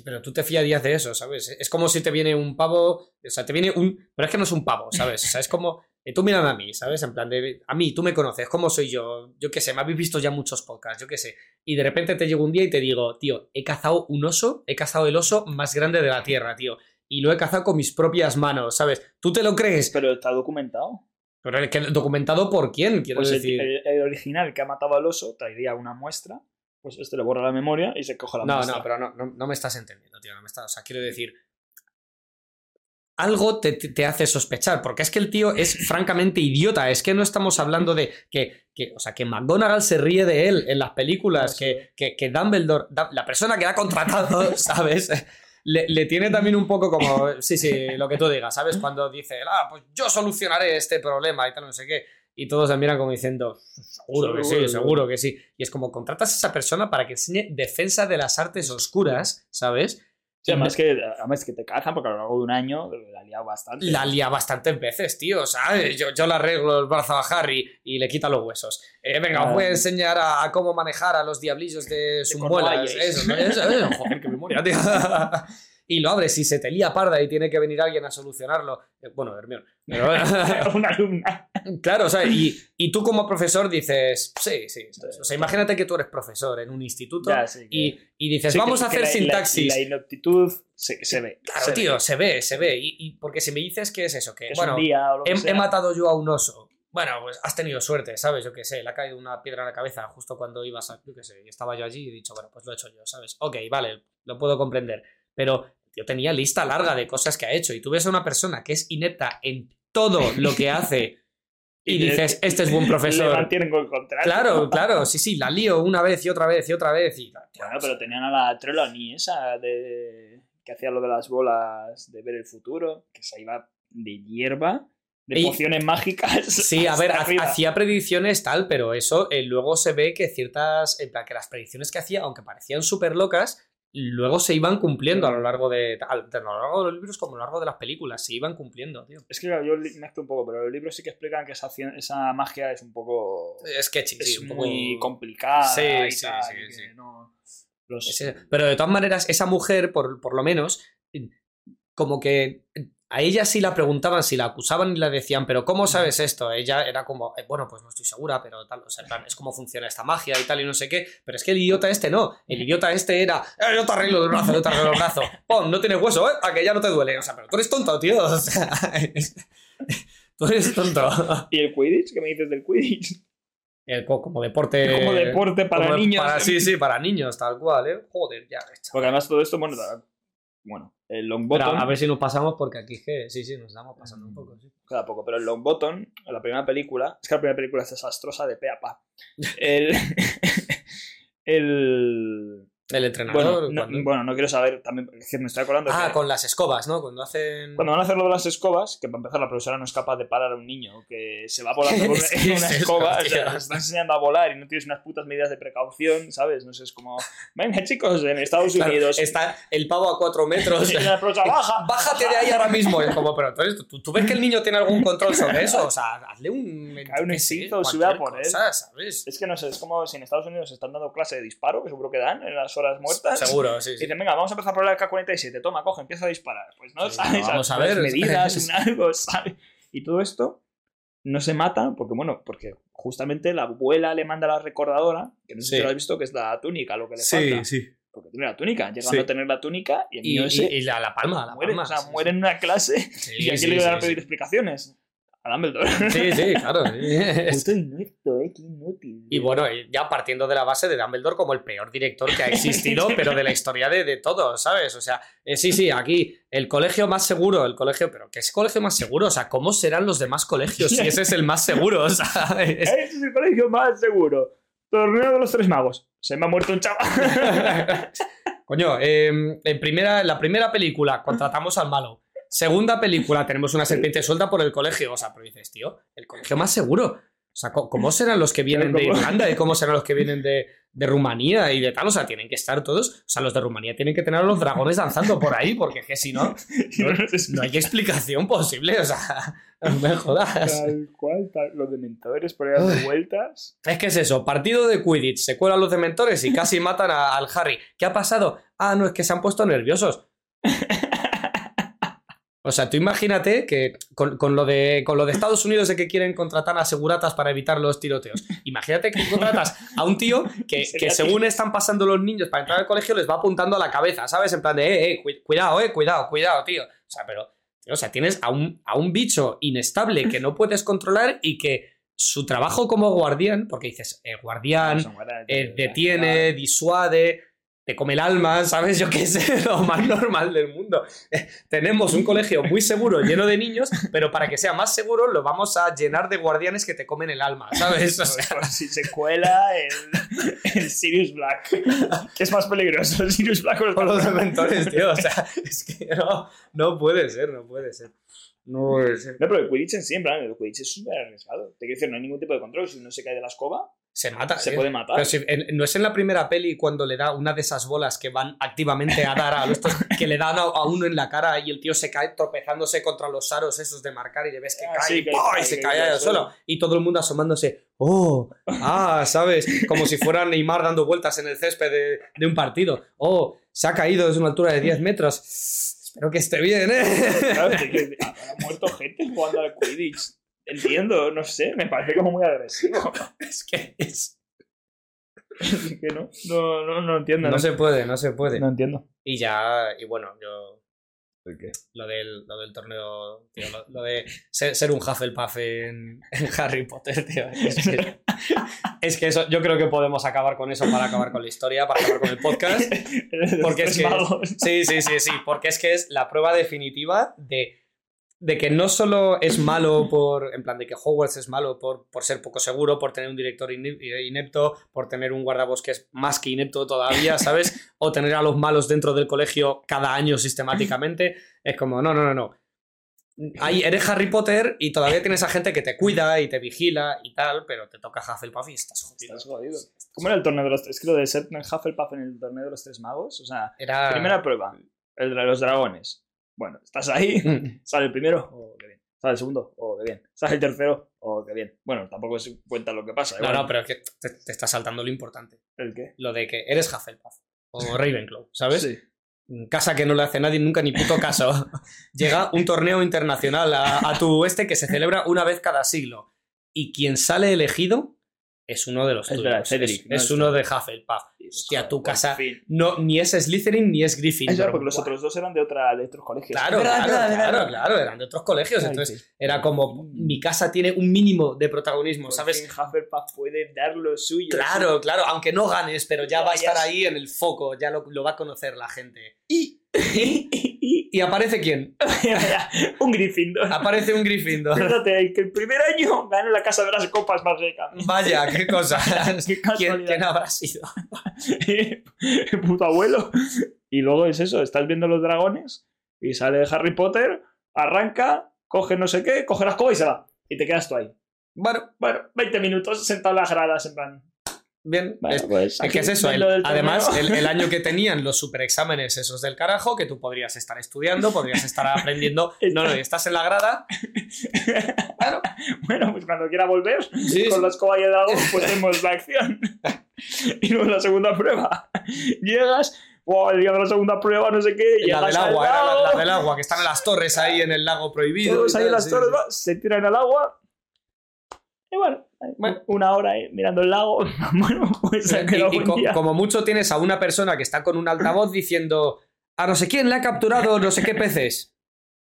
Pero tú te fiarías de eso, ¿sabes? Es como si te viene un pavo, o sea, te viene un... Pero es que no es un pavo, ¿sabes? O sea, es como... eh, Tú mírame a mí, ¿sabes? En plan de... A mí, tú me conoces, ¿cómo soy yo? Yo qué sé, me habéis visto ya muchos podcasts, yo qué sé. Y de repente te llego un día y te digo, tío, he cazado un oso, he cazado el oso más grande de la Tierra, tío. Y lo he cazado con mis propias manos, ¿sabes? ¿Tú te lo crees? Pero está documentado. Pero el que- documentado por quién, quiero Pues decir. el- el original que ha matado al oso traería una muestra. Pues este le borra la memoria y se coge la No, muestra. no, pero no, no, no me estás entendiendo, tío. No me estás, o sea, quiero decir. Algo te, te- hace sospechar, porque es que el tío es [LAUGHS] francamente idiota. Es que no estamos hablando de que, que- o sea, que McGonagall se ríe de él en las películas, Ah, que, que, que Dumbledore, la persona que la ha contratado, [LAUGHS] ¿sabes? Le, le tiene también un poco como, sí, sí, lo que tú digas, ¿sabes? Cuando dice, ah, pues yo solucionaré este problema y tal, no sé qué. Y todos se miran como diciendo, seguro que sí, Seguro, seguro que sí. Y es como contratas a esa persona para que enseñe defensa de las artes oscuras, ¿sabes? Sí, además, que, además que te cazan porque a lo largo de un año la liado bastante. La lía bastantes veces, tío. O sea, yo, yo le arreglo el brazo a Harry y le quita los huesos. Eh, venga, os voy a enseñar a, a cómo manejar a los diablillos de muelas. Cornualles. Eso, ¿no? Eso, eh, Joder, qué memoria, tío. [LAUGHS] Y lo abres y se te lía parda y tiene que venir alguien a solucionarlo. Eh, Bueno, Hermione. Pero, [LAUGHS] una alumna. Claro, o sea, y, y tú como profesor dices, sí, sí. ¿sabes? O sea, imagínate que tú eres profesor en un instituto Ya, sí, que- y, dices, Sí, vamos que- a hacer la- sintaxis. La, la ineptitud se, se ve. Claro, se tío, ve. se ve, se ve. Y, y porque si me dices que es eso, que, es bueno, un día o lo que he, sea. he matado yo a un oso. Bueno, pues has tenido suerte, ¿sabes? Yo qué sé, le ha caído una piedra en la cabeza justo cuando ibas a. Yo qué sé, y estaba yo allí y he dicho, bueno, pues lo he hecho yo, ¿sabes? Ok, vale, lo puedo comprender. Pero yo tenía lista larga de cosas que ha hecho y tú ves a una persona que es inepta en todo lo que hace [LAUGHS] y Y le- dices, [LAUGHS] este es buen Le profesor. mantienen con contrato. Claro, [LAUGHS] claro, sí, sí, la lío una vez y otra vez y otra vez. Y, Bueno, pero tenían a la Trelawney esa de que hacía lo de las bolas de ver el futuro, que se iba de hierba, de Y- pociones mágicas. Sí, a ver, arriba. hacía predicciones tal, pero eso eh, luego se ve que ciertas, que las predicciones que hacía, aunque parecían súper locas, luego se iban cumpliendo a lo largo de, a lo largo de los libros como a lo largo de las películas, se iban cumpliendo, tío. Es que claro, yo mezclo un poco, pero los libros sí que explican que esa, esa magia es un poco. Es sketchy, es sí, un poco... muy complicada. Sí, y sí, tal, sí, y sí. no- los- Ese- Pero de todas maneras, esa mujer, por, por lo menos, como que a ella sí la preguntaban, si la acusaban y la decían, pero ¿cómo sabes esto? Ella era como, eh, bueno, pues no estoy segura, pero tal, o sea, plan, es cómo funciona esta magia y tal y no sé qué, pero es que el idiota este no, el idiota este era, "Eh, yo te arreglo el brazo, yo te arreglo el brazo, [LAUGHS] pon, no tienes hueso, ¿eh? A que ya no te duele, o sea, pero tú eres tonto, tío, [LAUGHS] o sea, es- [LAUGHS] tú eres tonto. ¿Y el Quidditch? ¿Qué me dices del Quidditch? El co- como deporte. Como deporte para como niños. para- sí, sí, para niños, tal cual, ¿eh? Joder, ya. chaval. Porque además todo esto, bueno, bueno, el long Pero bottom a ver si nos pasamos porque aquí es que sí, sí, nos estamos pasando un poco. sí. queda poco, pero el long bottom, la primera película, es que la primera película es desastrosa de pe a pa. El, [LAUGHS] el El entrenador. bueno, no, cuando- bueno, no quiero saber también, que me estoy acordando Ah, que con las escobas, ¿no? Cuando hacen. cuando van a hacer lo de las escobas, que para empezar la profesora no es capaz de parar a un niño que se va volando [LAUGHS] con una, ¿Qué es una eso, escoba, o sea, te están enseñando a volar y no tienes unas putas medidas de precaución, ¿sabes? No sé, es como, venga chicos, en Estados Claro, Unidos, está el pavo a cuatro metros. [LAUGHS] y la profesora baja, [LAUGHS] Bájate de ahí ahora mismo. Es como, pero ¿tú, tú ves que el niño tiene algún control sobre eso? O sea, hazle un. Cae un hechizo, sube a por él. cosa, ¿sabes? Es que no sé, es como si en Estados Unidos están dando clase de disparo, que seguro que dan en las horas muertas. Seguro, sí. [LAUGHS] Y sí. dicen, venga, vamos a empezar por el AK-47, toma, coge, empieza a disparar. Pues no, Sí, ¿sabes? vamos a ver. medidas, un algo, ¿sabes? Y todo esto no se mata porque, bueno, porque justamente la abuela le manda la recordadora, que no sé Sí. si lo has visto, que es la túnica, lo que le falta. sí. Porque tiene la túnica, llegando Sí. a tener la túnica y el Y, niño ese y- y la, la palma, la muere, palma. o sea, sí, muere en una clase sí. y aquí Sí, le iban a sí, pedir explicaciones. A Dumbledore. Sí, sí, [LAUGHS] claro. Puto inepto, eh, qué inútil. Y bueno, y ya partiendo de la base de Dumbledore como el peor director que ha existido, [LAUGHS] pero de la historia de, de todos, ¿sabes? O sea, eh, sí, sí, aquí el colegio más seguro, el colegio, pero ¿qué es colegio más seguro? O sea, ¿cómo serán los demás colegios si ese es el más seguro? O sea, [LAUGHS] es- Ese es el colegio más seguro. Torneo de los tres magos. Se me ha muerto un chaval. Coño, eh, en, primera, en la primera película contratamos al malo. Segunda película, [LAUGHS] tenemos una serpiente suelta por el colegio. O sea, pero dices, tío, el colegio más seguro. O sea, ¿cómo [LAUGHS] serán los que vienen de. Irlanda y cómo serán los que vienen de, [LAUGHS] de Rumanía y de tal? O sea, tienen que estar todos. O sea, los de Rumanía tienen que tener a los dragones danzando por ahí, porque es que si no, no hay explicación posible. O sea, no me jodas. Tal cual, tal. Los dementores por ahí dando vueltas. Es que es eso, partido de Quidditch, se cuelan los dementores y casi matan a- al Harry. ¿Qué ha pasado? Ah, no, es que se han puesto nerviosos. O sea, tú imagínate que con, con lo de, con lo de Estados Unidos de que quieren contratar a seguratas para evitar los tiroteos. Imagínate que contratas a un tío que, [LAUGHS] que según están pasando los niños para entrar al colegio les va apuntando a la cabeza, ¿sabes? En plan de, eh, eh, cu- cuidado, eh, cuidado, cuidado, tío. O sea, pero, tío, o sea, tienes a un, a un bicho inestable que no puedes controlar y que su trabajo como guardián, porque dices, eh, guardián, eh, detiene, disuade, te come el alma, ¿sabes? Yo qué sé, [LAUGHS] lo más normal del mundo. [LAUGHS] Tenemos un colegio muy seguro, lleno de niños, pero para que sea más seguro lo vamos a llenar de guardianes que te comen el alma, ¿sabes? [LAUGHS] O sea, Por si se cuela el, el Sirius Black. ¿Qué es más peligroso, el Sirius Black o el con los dementores, tío. O sea, es que no, no puede ser, no puede ser. No puede ser. No, pero el Quidditch en sí, en plan, el Quidditch es súper arriesgado. Te quiero decir, no hay ningún tipo de control. Si uno se cae de la escoba, Se mata. se puede matar. Pero si- en- no es en la primera peli cuando le da una de esas bolas que van activamente a dar a los [LAUGHS] que le dan a, a uno en la cara y el tío se cae tropezándose contra los aros esos de marcar y le ves que Ah, cae, sí, y que ¡pum! cae, y se que cae cae al suelo. suelo. Y todo el mundo asomándose. ¡Oh! ¡Ah! ¿Sabes? Como si fuera Neymar dando vueltas en el césped de, de un partido. ¡Oh! Se ha caído desde una altura de 10 metros. Espero que esté bien, ¿eh? Claro, decir, [LAUGHS] habrá muerto gente jugando al Quidditch. Entiendo, no sé, me parece como muy agresivo. [LAUGHS] es que es- Así que no, no, no, no entiendo. no se puede, no se puede. no entiendo. Y ya, y bueno, yo lo del, lo del torneo, tío, lo, lo de ser, ser un Hufflepuff en, en Harry Potter, tío. Es que, [LAUGHS] es que eso, yo creo que podemos acabar con eso para acabar con la historia, para acabar con el podcast. [LAUGHS] Porque es que-. Sí, sí, sí, sí, porque es que es la prueba definitiva de, de que no solo es malo por, en plan, de que Hogwarts es malo por, por ser poco seguro, por tener un director ine- inepto, por tener un guardabosques más que inepto todavía, [LAUGHS] ¿sabes? O tener a los malos dentro del colegio cada año sistemáticamente. Es como, no, no, no, no. Ahí eres Harry Potter y todavía tienes a gente que te cuida y te vigila y tal, pero te toca Hufflepuff y estás jodido. Estás jodido. ¿Cómo era el torneo de los tres? Es que lo de ser Hufflepuff en el torneo de los tres magos. O sea, Era... primera prueba, el de los dragones. Bueno, estás ahí, [LAUGHS] Mm. sale el primero, oh, qué bien. Sale el segundo, oh, qué bien. Sale el tercero, oh, qué bien. Bueno, tampoco se cuenta lo que pasa. No, igual. no, pero es que te, te está saltando lo importante. ¿El qué? lo de que eres Hufflepuff o Ravenclaw, ¿sabes? Sí. Casa que no le hace nadie nunca ni puto caso. [LAUGHS] Llega un torneo internacional a, a tu oeste que se celebra una vez cada siglo. Y quien sale elegido es uno de los Es tuyos. verdad, Cedric, es, ¿no? es uno de Hufflepuff. Hostia, joder, tu casa no, ni es Slytherin ni es Gryffindor. Eso, porque los otros dos eran de, otra, de otros colegios. Claro, ¿Verdad, claro, verdad, claro, claro, eran de otros colegios. Ay, Entonces sí. era como, mi casa tiene un mínimo de protagonismo, Por ¿sabes? fin Hufflepuff puede dar lo suyo. Claro, claro, aunque no ganes, pero ya Ya, va a estar ahí en el foco, ya lo, lo va a conocer la gente. Y, y, [LAUGHS] ¿Y aparece quién? [LAUGHS] un Gryffindor. Aparece un Gryffindor. Fíjate, que el primer año gana la casa de las copas más rica. Vaya, qué cosa. [LAUGHS] Qué ¿Quién, habrá sido? Puto abuelo. Y luego es eso, estás viendo los dragones y sale Harry Potter, arranca, coge no sé qué, coge la escoba y se va. Y te quedas tú ahí. Bueno, Bueno, 20 minutos sentado en las gradas, en plan. Bien. Bueno, es, pues, que es eso. el- además, [LAUGHS] el, el año que tenían los superexámenes esos del carajo, que tú podrías estar estudiando, podrías estar aprendiendo. [LAUGHS] No, no, estás en la grada. Claro. [LAUGHS] Bueno, pues cuando quiera volver Sí, con sí. la escoba y el dragón, pues hacemos la acción. y luego la segunda prueba. Llegas, wow, el día de la segunda prueba, no sé qué, La del agua, era la, la del agua, que están en las torres ahí en el lago prohibido. todos y ahí en las sí, torres, va, se tiran al agua. Y bueno, Bueno. una hora ahí mirando el lago. [LAUGHS] bueno, pues Y- quedado y buen co- día. como mucho tienes a una persona que está con un altavoz diciendo a no sé quién le ha capturado no sé qué peces.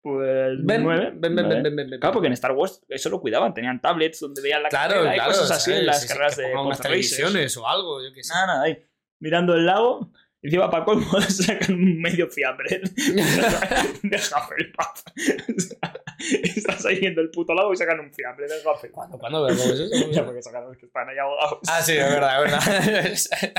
Pues Ven, nueve, ven, ven, ven, nueve. ven, ven, ven. Claro, porque en Star Wars eso lo cuidaban, tenían tablets donde veían la Claro, carrera y claro. cosas así ¿sabes? en las Sí, carreras de unas televisiones o algo, yo qué sé. Nada, nada, ahí. Mirando el lago, encima para colmo [LAUGHS] sacan un medio fiambre [LAUGHS] de Hufflepuff. [LAUGHS] Estás ahí viendo el puto lago y sacan un fiambre de Hufflepuff. ¿Cuándo, cuándo vemos eso? Ya porque sacan los que están ahí ahogados. Ah, sí, es verdad, es verdad.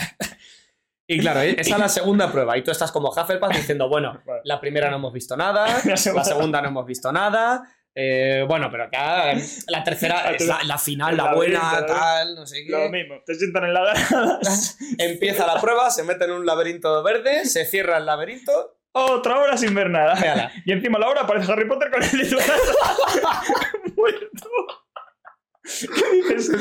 y claro, esa es la segunda prueba. Y tú estás como Hufflepuff diciendo, bueno, la primera no hemos visto nada, La segunda no hemos visto nada. Eh, bueno, pero acá la tercera [LAUGHS] La la, final, la la buena, tal, no sé Lo qué. mismo, te sientan en la. [LAUGHS] Empieza la prueba, se mete en un laberinto verde, se cierra el laberinto. Otra hora sin ver nada. Véala. Y encima la hora aparece Harry Potter con el. [LAUGHS] Muerto. [LAUGHS] ¿Qué dices?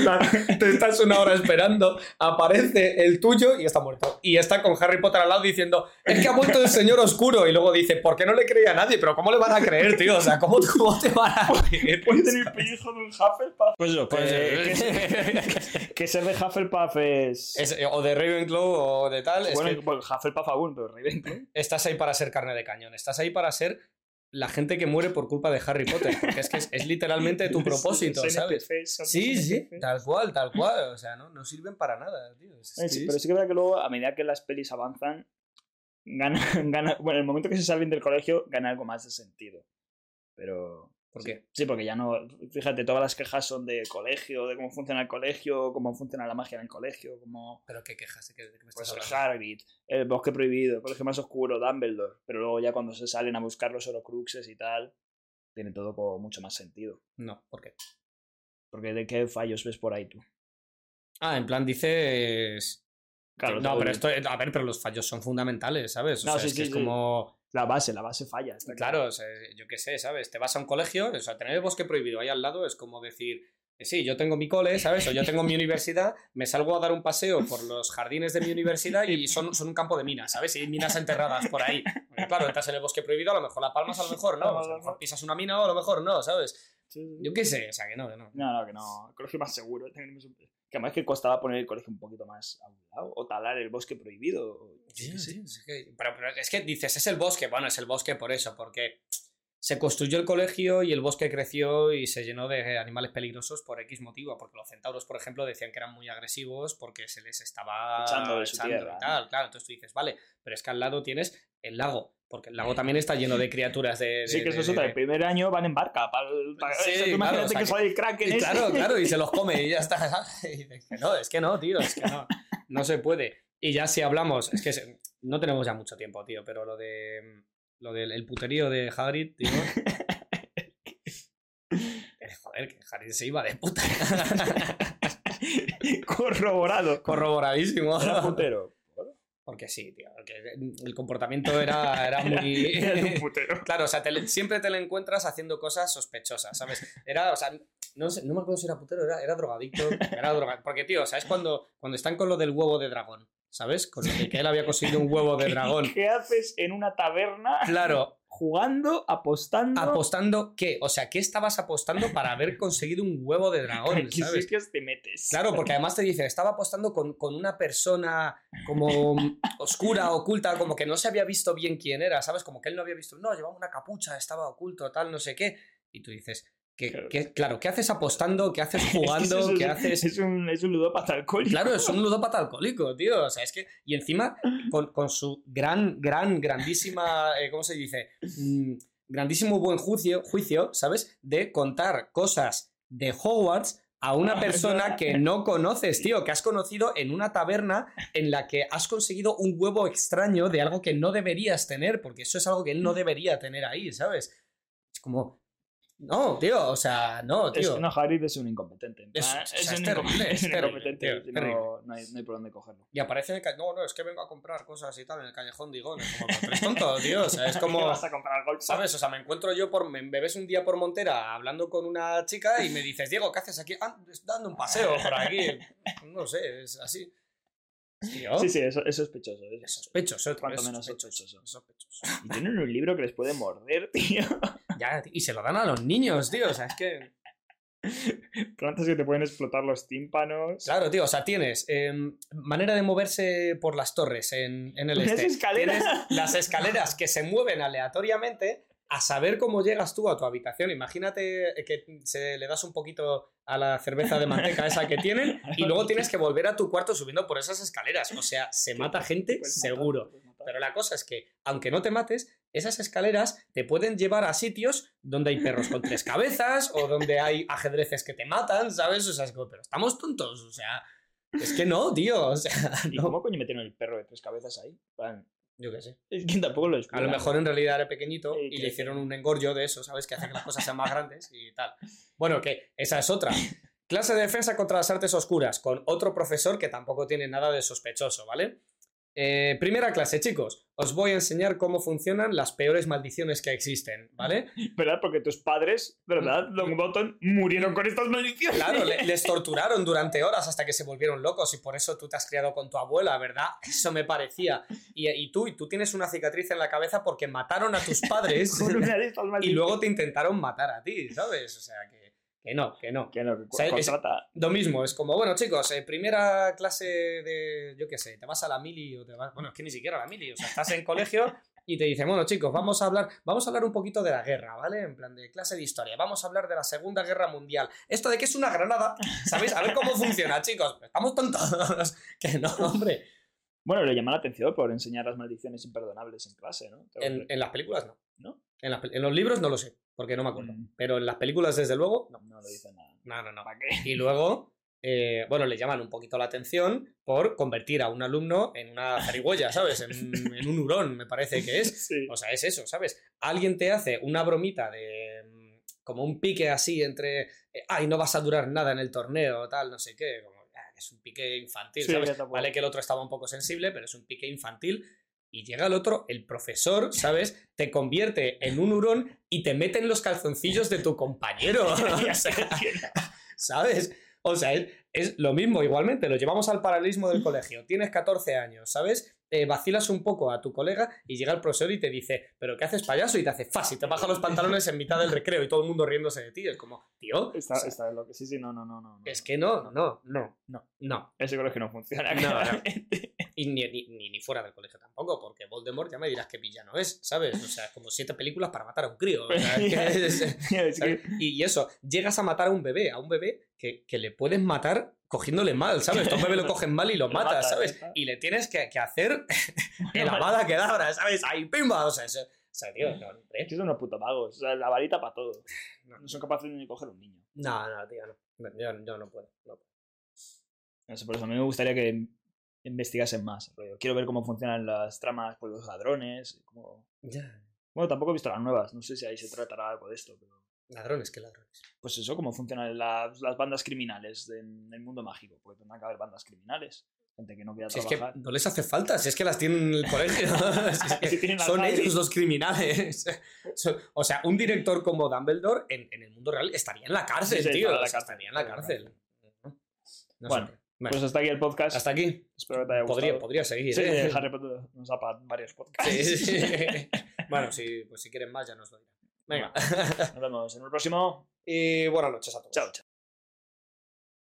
Te estás una hora esperando, aparece el tuyo y está muerto. Y está con Harry Potter al lado diciendo, es que ha muerto el señor oscuro. Y luego dice, ¿por qué no le creía a nadie? Pero ¿cómo le van a creer, tío? O sea, ¿cómo, cómo te van a creer? [LAUGHS] Puede tener pellejo de un Hufflepuff. Pues eso, Pues, que, [LAUGHS] que ser de Hufflepuff es. Es- o de Ravenclaw o de tal. es bueno, que bueno, Hufflepuff aún, pero Ravenclaw. estás ahí para ser carne de cañón. Estás ahí para ser la gente que muere por culpa de Harry Potter. Porque es que es, es literalmente tu [LAUGHS] propósito, ¿sabes? NPCs Sí, sí, tal cual, tal cual. O sea, no, no sirven para nada, tío. Es- Eh, sí, pero sí que es verdad que luego, a medida que las pelis avanzan, gana, [LAUGHS] gana. Bueno, en el momento que se salen del colegio, gana algo más de sentido. Pero. ¿Por qué? Sí, porque ya no. Fíjate, todas las quejas son de colegio, de cómo funciona el colegio, cómo funciona la magia en el colegio, cómo. ¿Pero qué quejas? ¿De qué, me Pues estás el hablando? Hagrid, el bosque prohibido, el colegio más oscuro, Dumbledore. Pero luego ya cuando se salen a buscar los Horocruxes y tal, tiene todo como mucho más sentido. No, ¿por qué? Porque ¿de qué fallos ves por ahí tú? Ah, en plan dices... Claro, no, pero el- esto, a ver, pero los fallos son fundamentales, ¿sabes? O No, sea, sí, es que sí, es como... La base, la base falla. está Claro, o sea, yo qué sé, ¿sabes? Te vas a un colegio, o sea, tener el bosque prohibido ahí al lado es como decir, eh, sí, yo tengo mi cole, ¿sabes? O yo tengo mi universidad, me salgo a dar un paseo por los jardines de mi universidad y son, son un campo de minas, ¿sabes? Y hay minas enterradas por ahí. Porque, claro, entras en el bosque prohibido, a lo mejor la palmas, a lo mejor no. [LAUGHS] O sea, a lo mejor pisas una mina o a lo mejor no, ¿sabes? Yo qué sé, o sea, que no, que no. No, no, que no. El colegio más seguro. Que además que costaba poner el colegio un poquito más a un lado. O talar el bosque prohibido. o- Sí, sí, es que- pero, pero es que dices, es el bosque. Bueno, es el bosque por eso, porque se construyó el colegio y el bosque creció y se llenó de animales peligrosos por X motivo. Porque los centauros, por ejemplo, decían que eran muy agresivos porque se les estaba Echando de su tierra, y tal. Claro, entonces tú dices, vale, pero es que al lado tienes el lago. Porque el lago también está lleno de criaturas de. de- Sí, que eso es otra. El primer año van en barca. Para, para- Sí, claro, imagínate o sea que, el. Y ese. claro, [LAUGHS] claro, y se los come y ya está. [LAUGHS] Y dices no, es que no, tío, es que no. No se puede. Y ya si hablamos, es que no tenemos ya mucho tiempo, tío, pero lo de. Lo del el puterío de Hagrid, tío. [LAUGHS] eh, Joder, que Hagrid se iba de puta. [LAUGHS] Corroborado. Corroboradísimo. Era putero. Porque sí, tío. Porque el comportamiento era, era muy. Era un putero. Claro, o sea, te siempre te lo encuentras haciendo cosas sospechosas, ¿sabes? Era, o sea, no, sé, no me acuerdo si era putero, era, era drogadicto. Era droga- Porque, tío, ¿sabes? Cuando, cuando están con lo del huevo de dragón, ¿sabes? Con lo que él había conseguido un huevo de [LAUGHS] dragón. ¿Qué haces en una taberna Claro, jugando, apostando. ¿Apostando qué? O sea, ¿qué estabas apostando para haber conseguido un huevo de dragón? [LAUGHS] ¿En qué ¿sabes? sitios te metes? Claro, porque además te dicen, estaba apostando con, con una persona como [LAUGHS] oscura, oculta, como que no se había visto bien quién era, ¿sabes? Como que él no había visto, no, llevaba una capucha, estaba oculto, tal, no sé qué. Y tú dices, que, Claro. ¿qué haces apostando? ¿Qué haces [LAUGHS] Es que jugando? es- ¿Qué haces? Es un, es un ludópata alcohólico. Claro, es un [LAUGHS] ludópata alcohólico, tío. O sea, es que. Y encima, con, con su gran, gran, grandísima. eh, ¿Cómo se dice? Mm, grandísimo buen juicio, juicio, ¿sabes? De contar cosas de Hogwarts a una persona que no conoces, tío, que has conocido en una taberna en la que has conseguido un huevo extraño de algo que no deberías tener, porque eso es algo que él no debería tener ahí, ¿sabes? Es como. No, tío, o sea, no, Es, tío. no, Hagrid es un incompetente. en Es- o sea, es un terrible, es incompetente. tío, no, no, hay, no hay por dónde cogerlo. Y aparece en el ca- No, no, es que vengo a comprar cosas y tal en el callejón Digón. Es como, "Pero tú eres tonto, [LAUGHS] tío. O sea, es como. ¿Qué vas a comprar golf? ¿Sabes? O sea, me encuentro yo por. Me ves un día por Montera hablando con una chica y me dices, Diego, ¿qué haces aquí? Ah, dando un paseo por aquí. [LAUGHS] No sé, es así. Tío. Sí, sí, eso es sospechoso. es- sospechoso, Cuanto menos sospechoso. Y tienen un libro que les puede morder, [LAUGHS] tío. Ya, y se lo dan a los niños, tío. O sea, es que. Plantas que te pueden explotar los tímpanos. Claro, tío, o sea, tienes em, manera de moverse por las torres en, en el este. escaleras. Tienes las escaleras que se mueven aleatoriamente a saber cómo llegas tú a tu habitación. Imagínate que se le das un poquito a la cerveza de manteca esa que tienen y luego tienes que volver a tu cuarto subiendo por esas escaleras. O sea, se mata gente seguro. Pero la cosa es que, aunque no te mates, esas escaleras te pueden llevar a sitios donde hay perros con tres cabezas o donde hay ajedreces que te matan, ¿sabes? O sea, es como, pero estamos tontos, o sea, es que no, tío, o sea, ¿Y no. cómo coño metieron el perro de tres cabezas ahí? Plan, Yo qué sé. [LAUGHS] Es que tampoco lo A explican. lo mejor en realidad era pequeñito y le hicieron un engorjo de eso, ¿sabes? Que hace que las cosas sean más grandes y tal. Bueno, que esa es otra. [LAUGHS] Clase de defensa contra las artes oscuras, con otro profesor que tampoco tiene nada de sospechoso, ¿vale? Eh, primera clase, chicos. Os voy a enseñar cómo funcionan las peores maldiciones que existen, ¿vale? [LAUGHS] ¿Verdad? Porque tus padres, ¿verdad? Longbottom, murieron con estas maldiciones. Claro, le- les [LAUGHS] torturaron durante horas hasta que se volvieron locos y por eso tú te has criado con tu abuela, ¿verdad? Eso me parecía. Y, y tú, y tú tienes una cicatriz en la cabeza porque mataron a tus padres [LAUGHS] y luego te intentaron matar a ti, ¿sabes? O sea, que, que no, que no. Que no, que O sea, es- contrata. Lo mismo, es como, bueno, chicos, eh, primera clase de, yo qué sé, te vas a la mili o te vas, bueno, es que ni siquiera a la mili, o sea, estás en colegio y te dicen, bueno, chicos, vamos a hablar, vamos a hablar un poquito de la guerra, ¿vale? En plan de clase de historia, vamos a hablar de la Segunda Guerra Mundial. Esto de que es una granada, ¿sabéis? A ver cómo funciona, chicos. Estamos tontos. [LAUGHS] que no, hombre. Bueno, le llama la atención por enseñar las maldiciones imperdonables en clase, ¿no? En, en las películas no. ¿No? En, las en los libros no lo sé, porque no me acuerdo. Mm. Pero en las películas, desde luego, no. No lo dice nada. No, no, no. ¿Para qué? Y luego, eh, bueno, le llaman un poquito la atención por convertir a un alumno en una zarigüeya, ¿sabes? En, en un hurón, me parece que es. [LAUGHS] Sí. O sea, es eso, ¿sabes? Alguien te hace una bromita de. mm, como un pique así entre. eh, Ay, no vas a durar nada en el torneo, tal, no sé qué. Como, ah, es un pique infantil, Sí, ¿sabes? Vale que el otro estaba un poco sensible, pero es un pique infantil. Y llega el otro, el profesor, ¿sabes? [LAUGHS] Te convierte en un hurón y te mete en los calzoncillos de tu compañero. [LAUGHS] [LAUGHS] O sea, ¿sabes? O sea, es, es lo mismo, igualmente, lo llevamos al paralelismo del colegio. Tienes 14 años, ¿sabes? Eh, vacilas un poco a tu colega y llega el profesor y te dice, ¿pero qué haces payaso? Y te hace fácil, te baja los pantalones en mitad del recreo y todo el mundo riéndose de ti. Es como, tío, Está, o sea, está lo que sí, sí, no, no, no, no. no. es que no, no, no, No. no. Ese colegio no funciona. No, no. Y ni, ni, fuera del colegio tampoco, porque Voldemort ya me dirás que villano es, ¿sabes? O sea, como siete películas para matar a un crío. es es- [LAUGHS] Es Y, eso, llegas a matar a un bebé, a un bebé que, que le puedes matar cogiéndole mal, ¿sabes? Un bebé lo [LAUGHS] cogen mal y lo Lo matas, ¿sabes? está. Y le tienes que, que hacer [LAUGHS] el amada que da, ¿sabes? Ahí, pimba, o sea, eso- o sea, tío, no. Es que son unos putos magos. O sea, la varita para todo. No. No son capaces ni de coger un niño. no, no, tío, no. Yo, yo no puedo. no sé, por eso a mí me gustaría que investigasen más. rollo. Quiero ver cómo funcionan las tramas con los ladrones. Cómo... Ya. Bueno, tampoco he visto las nuevas. No sé si ahí se tratará algo de esto. Pero... Ladrones, ¿qué ladrones? Pues eso, cómo funcionan las, las bandas criminales en el mundo mágico. Porque tendrán que haber bandas criminales. Gente que no quiera Si es que trabajar. no les hace falta, si es que las tienen en el colegio. Si es que Si tienen al son ellos los criminales. O sea, un director como Dumbledore en, en el mundo real estaría en la cárcel, Sí, sí, tío. estaría en la cárcel. estaría en la cárcel. No Bueno, sé. Pues hasta aquí el podcast. hasta aquí. Espero que te haya gustado. Podría, podría seguir. Sí, ¿eh? Harry Potter nos da para varios podcasts. Sí, sí, sí. [LAUGHS] Bueno, si, pues si quieren más ya nos lo dirán. Venga. Nos vemos en el próximo. y buenas noches a todos. Chao, chao.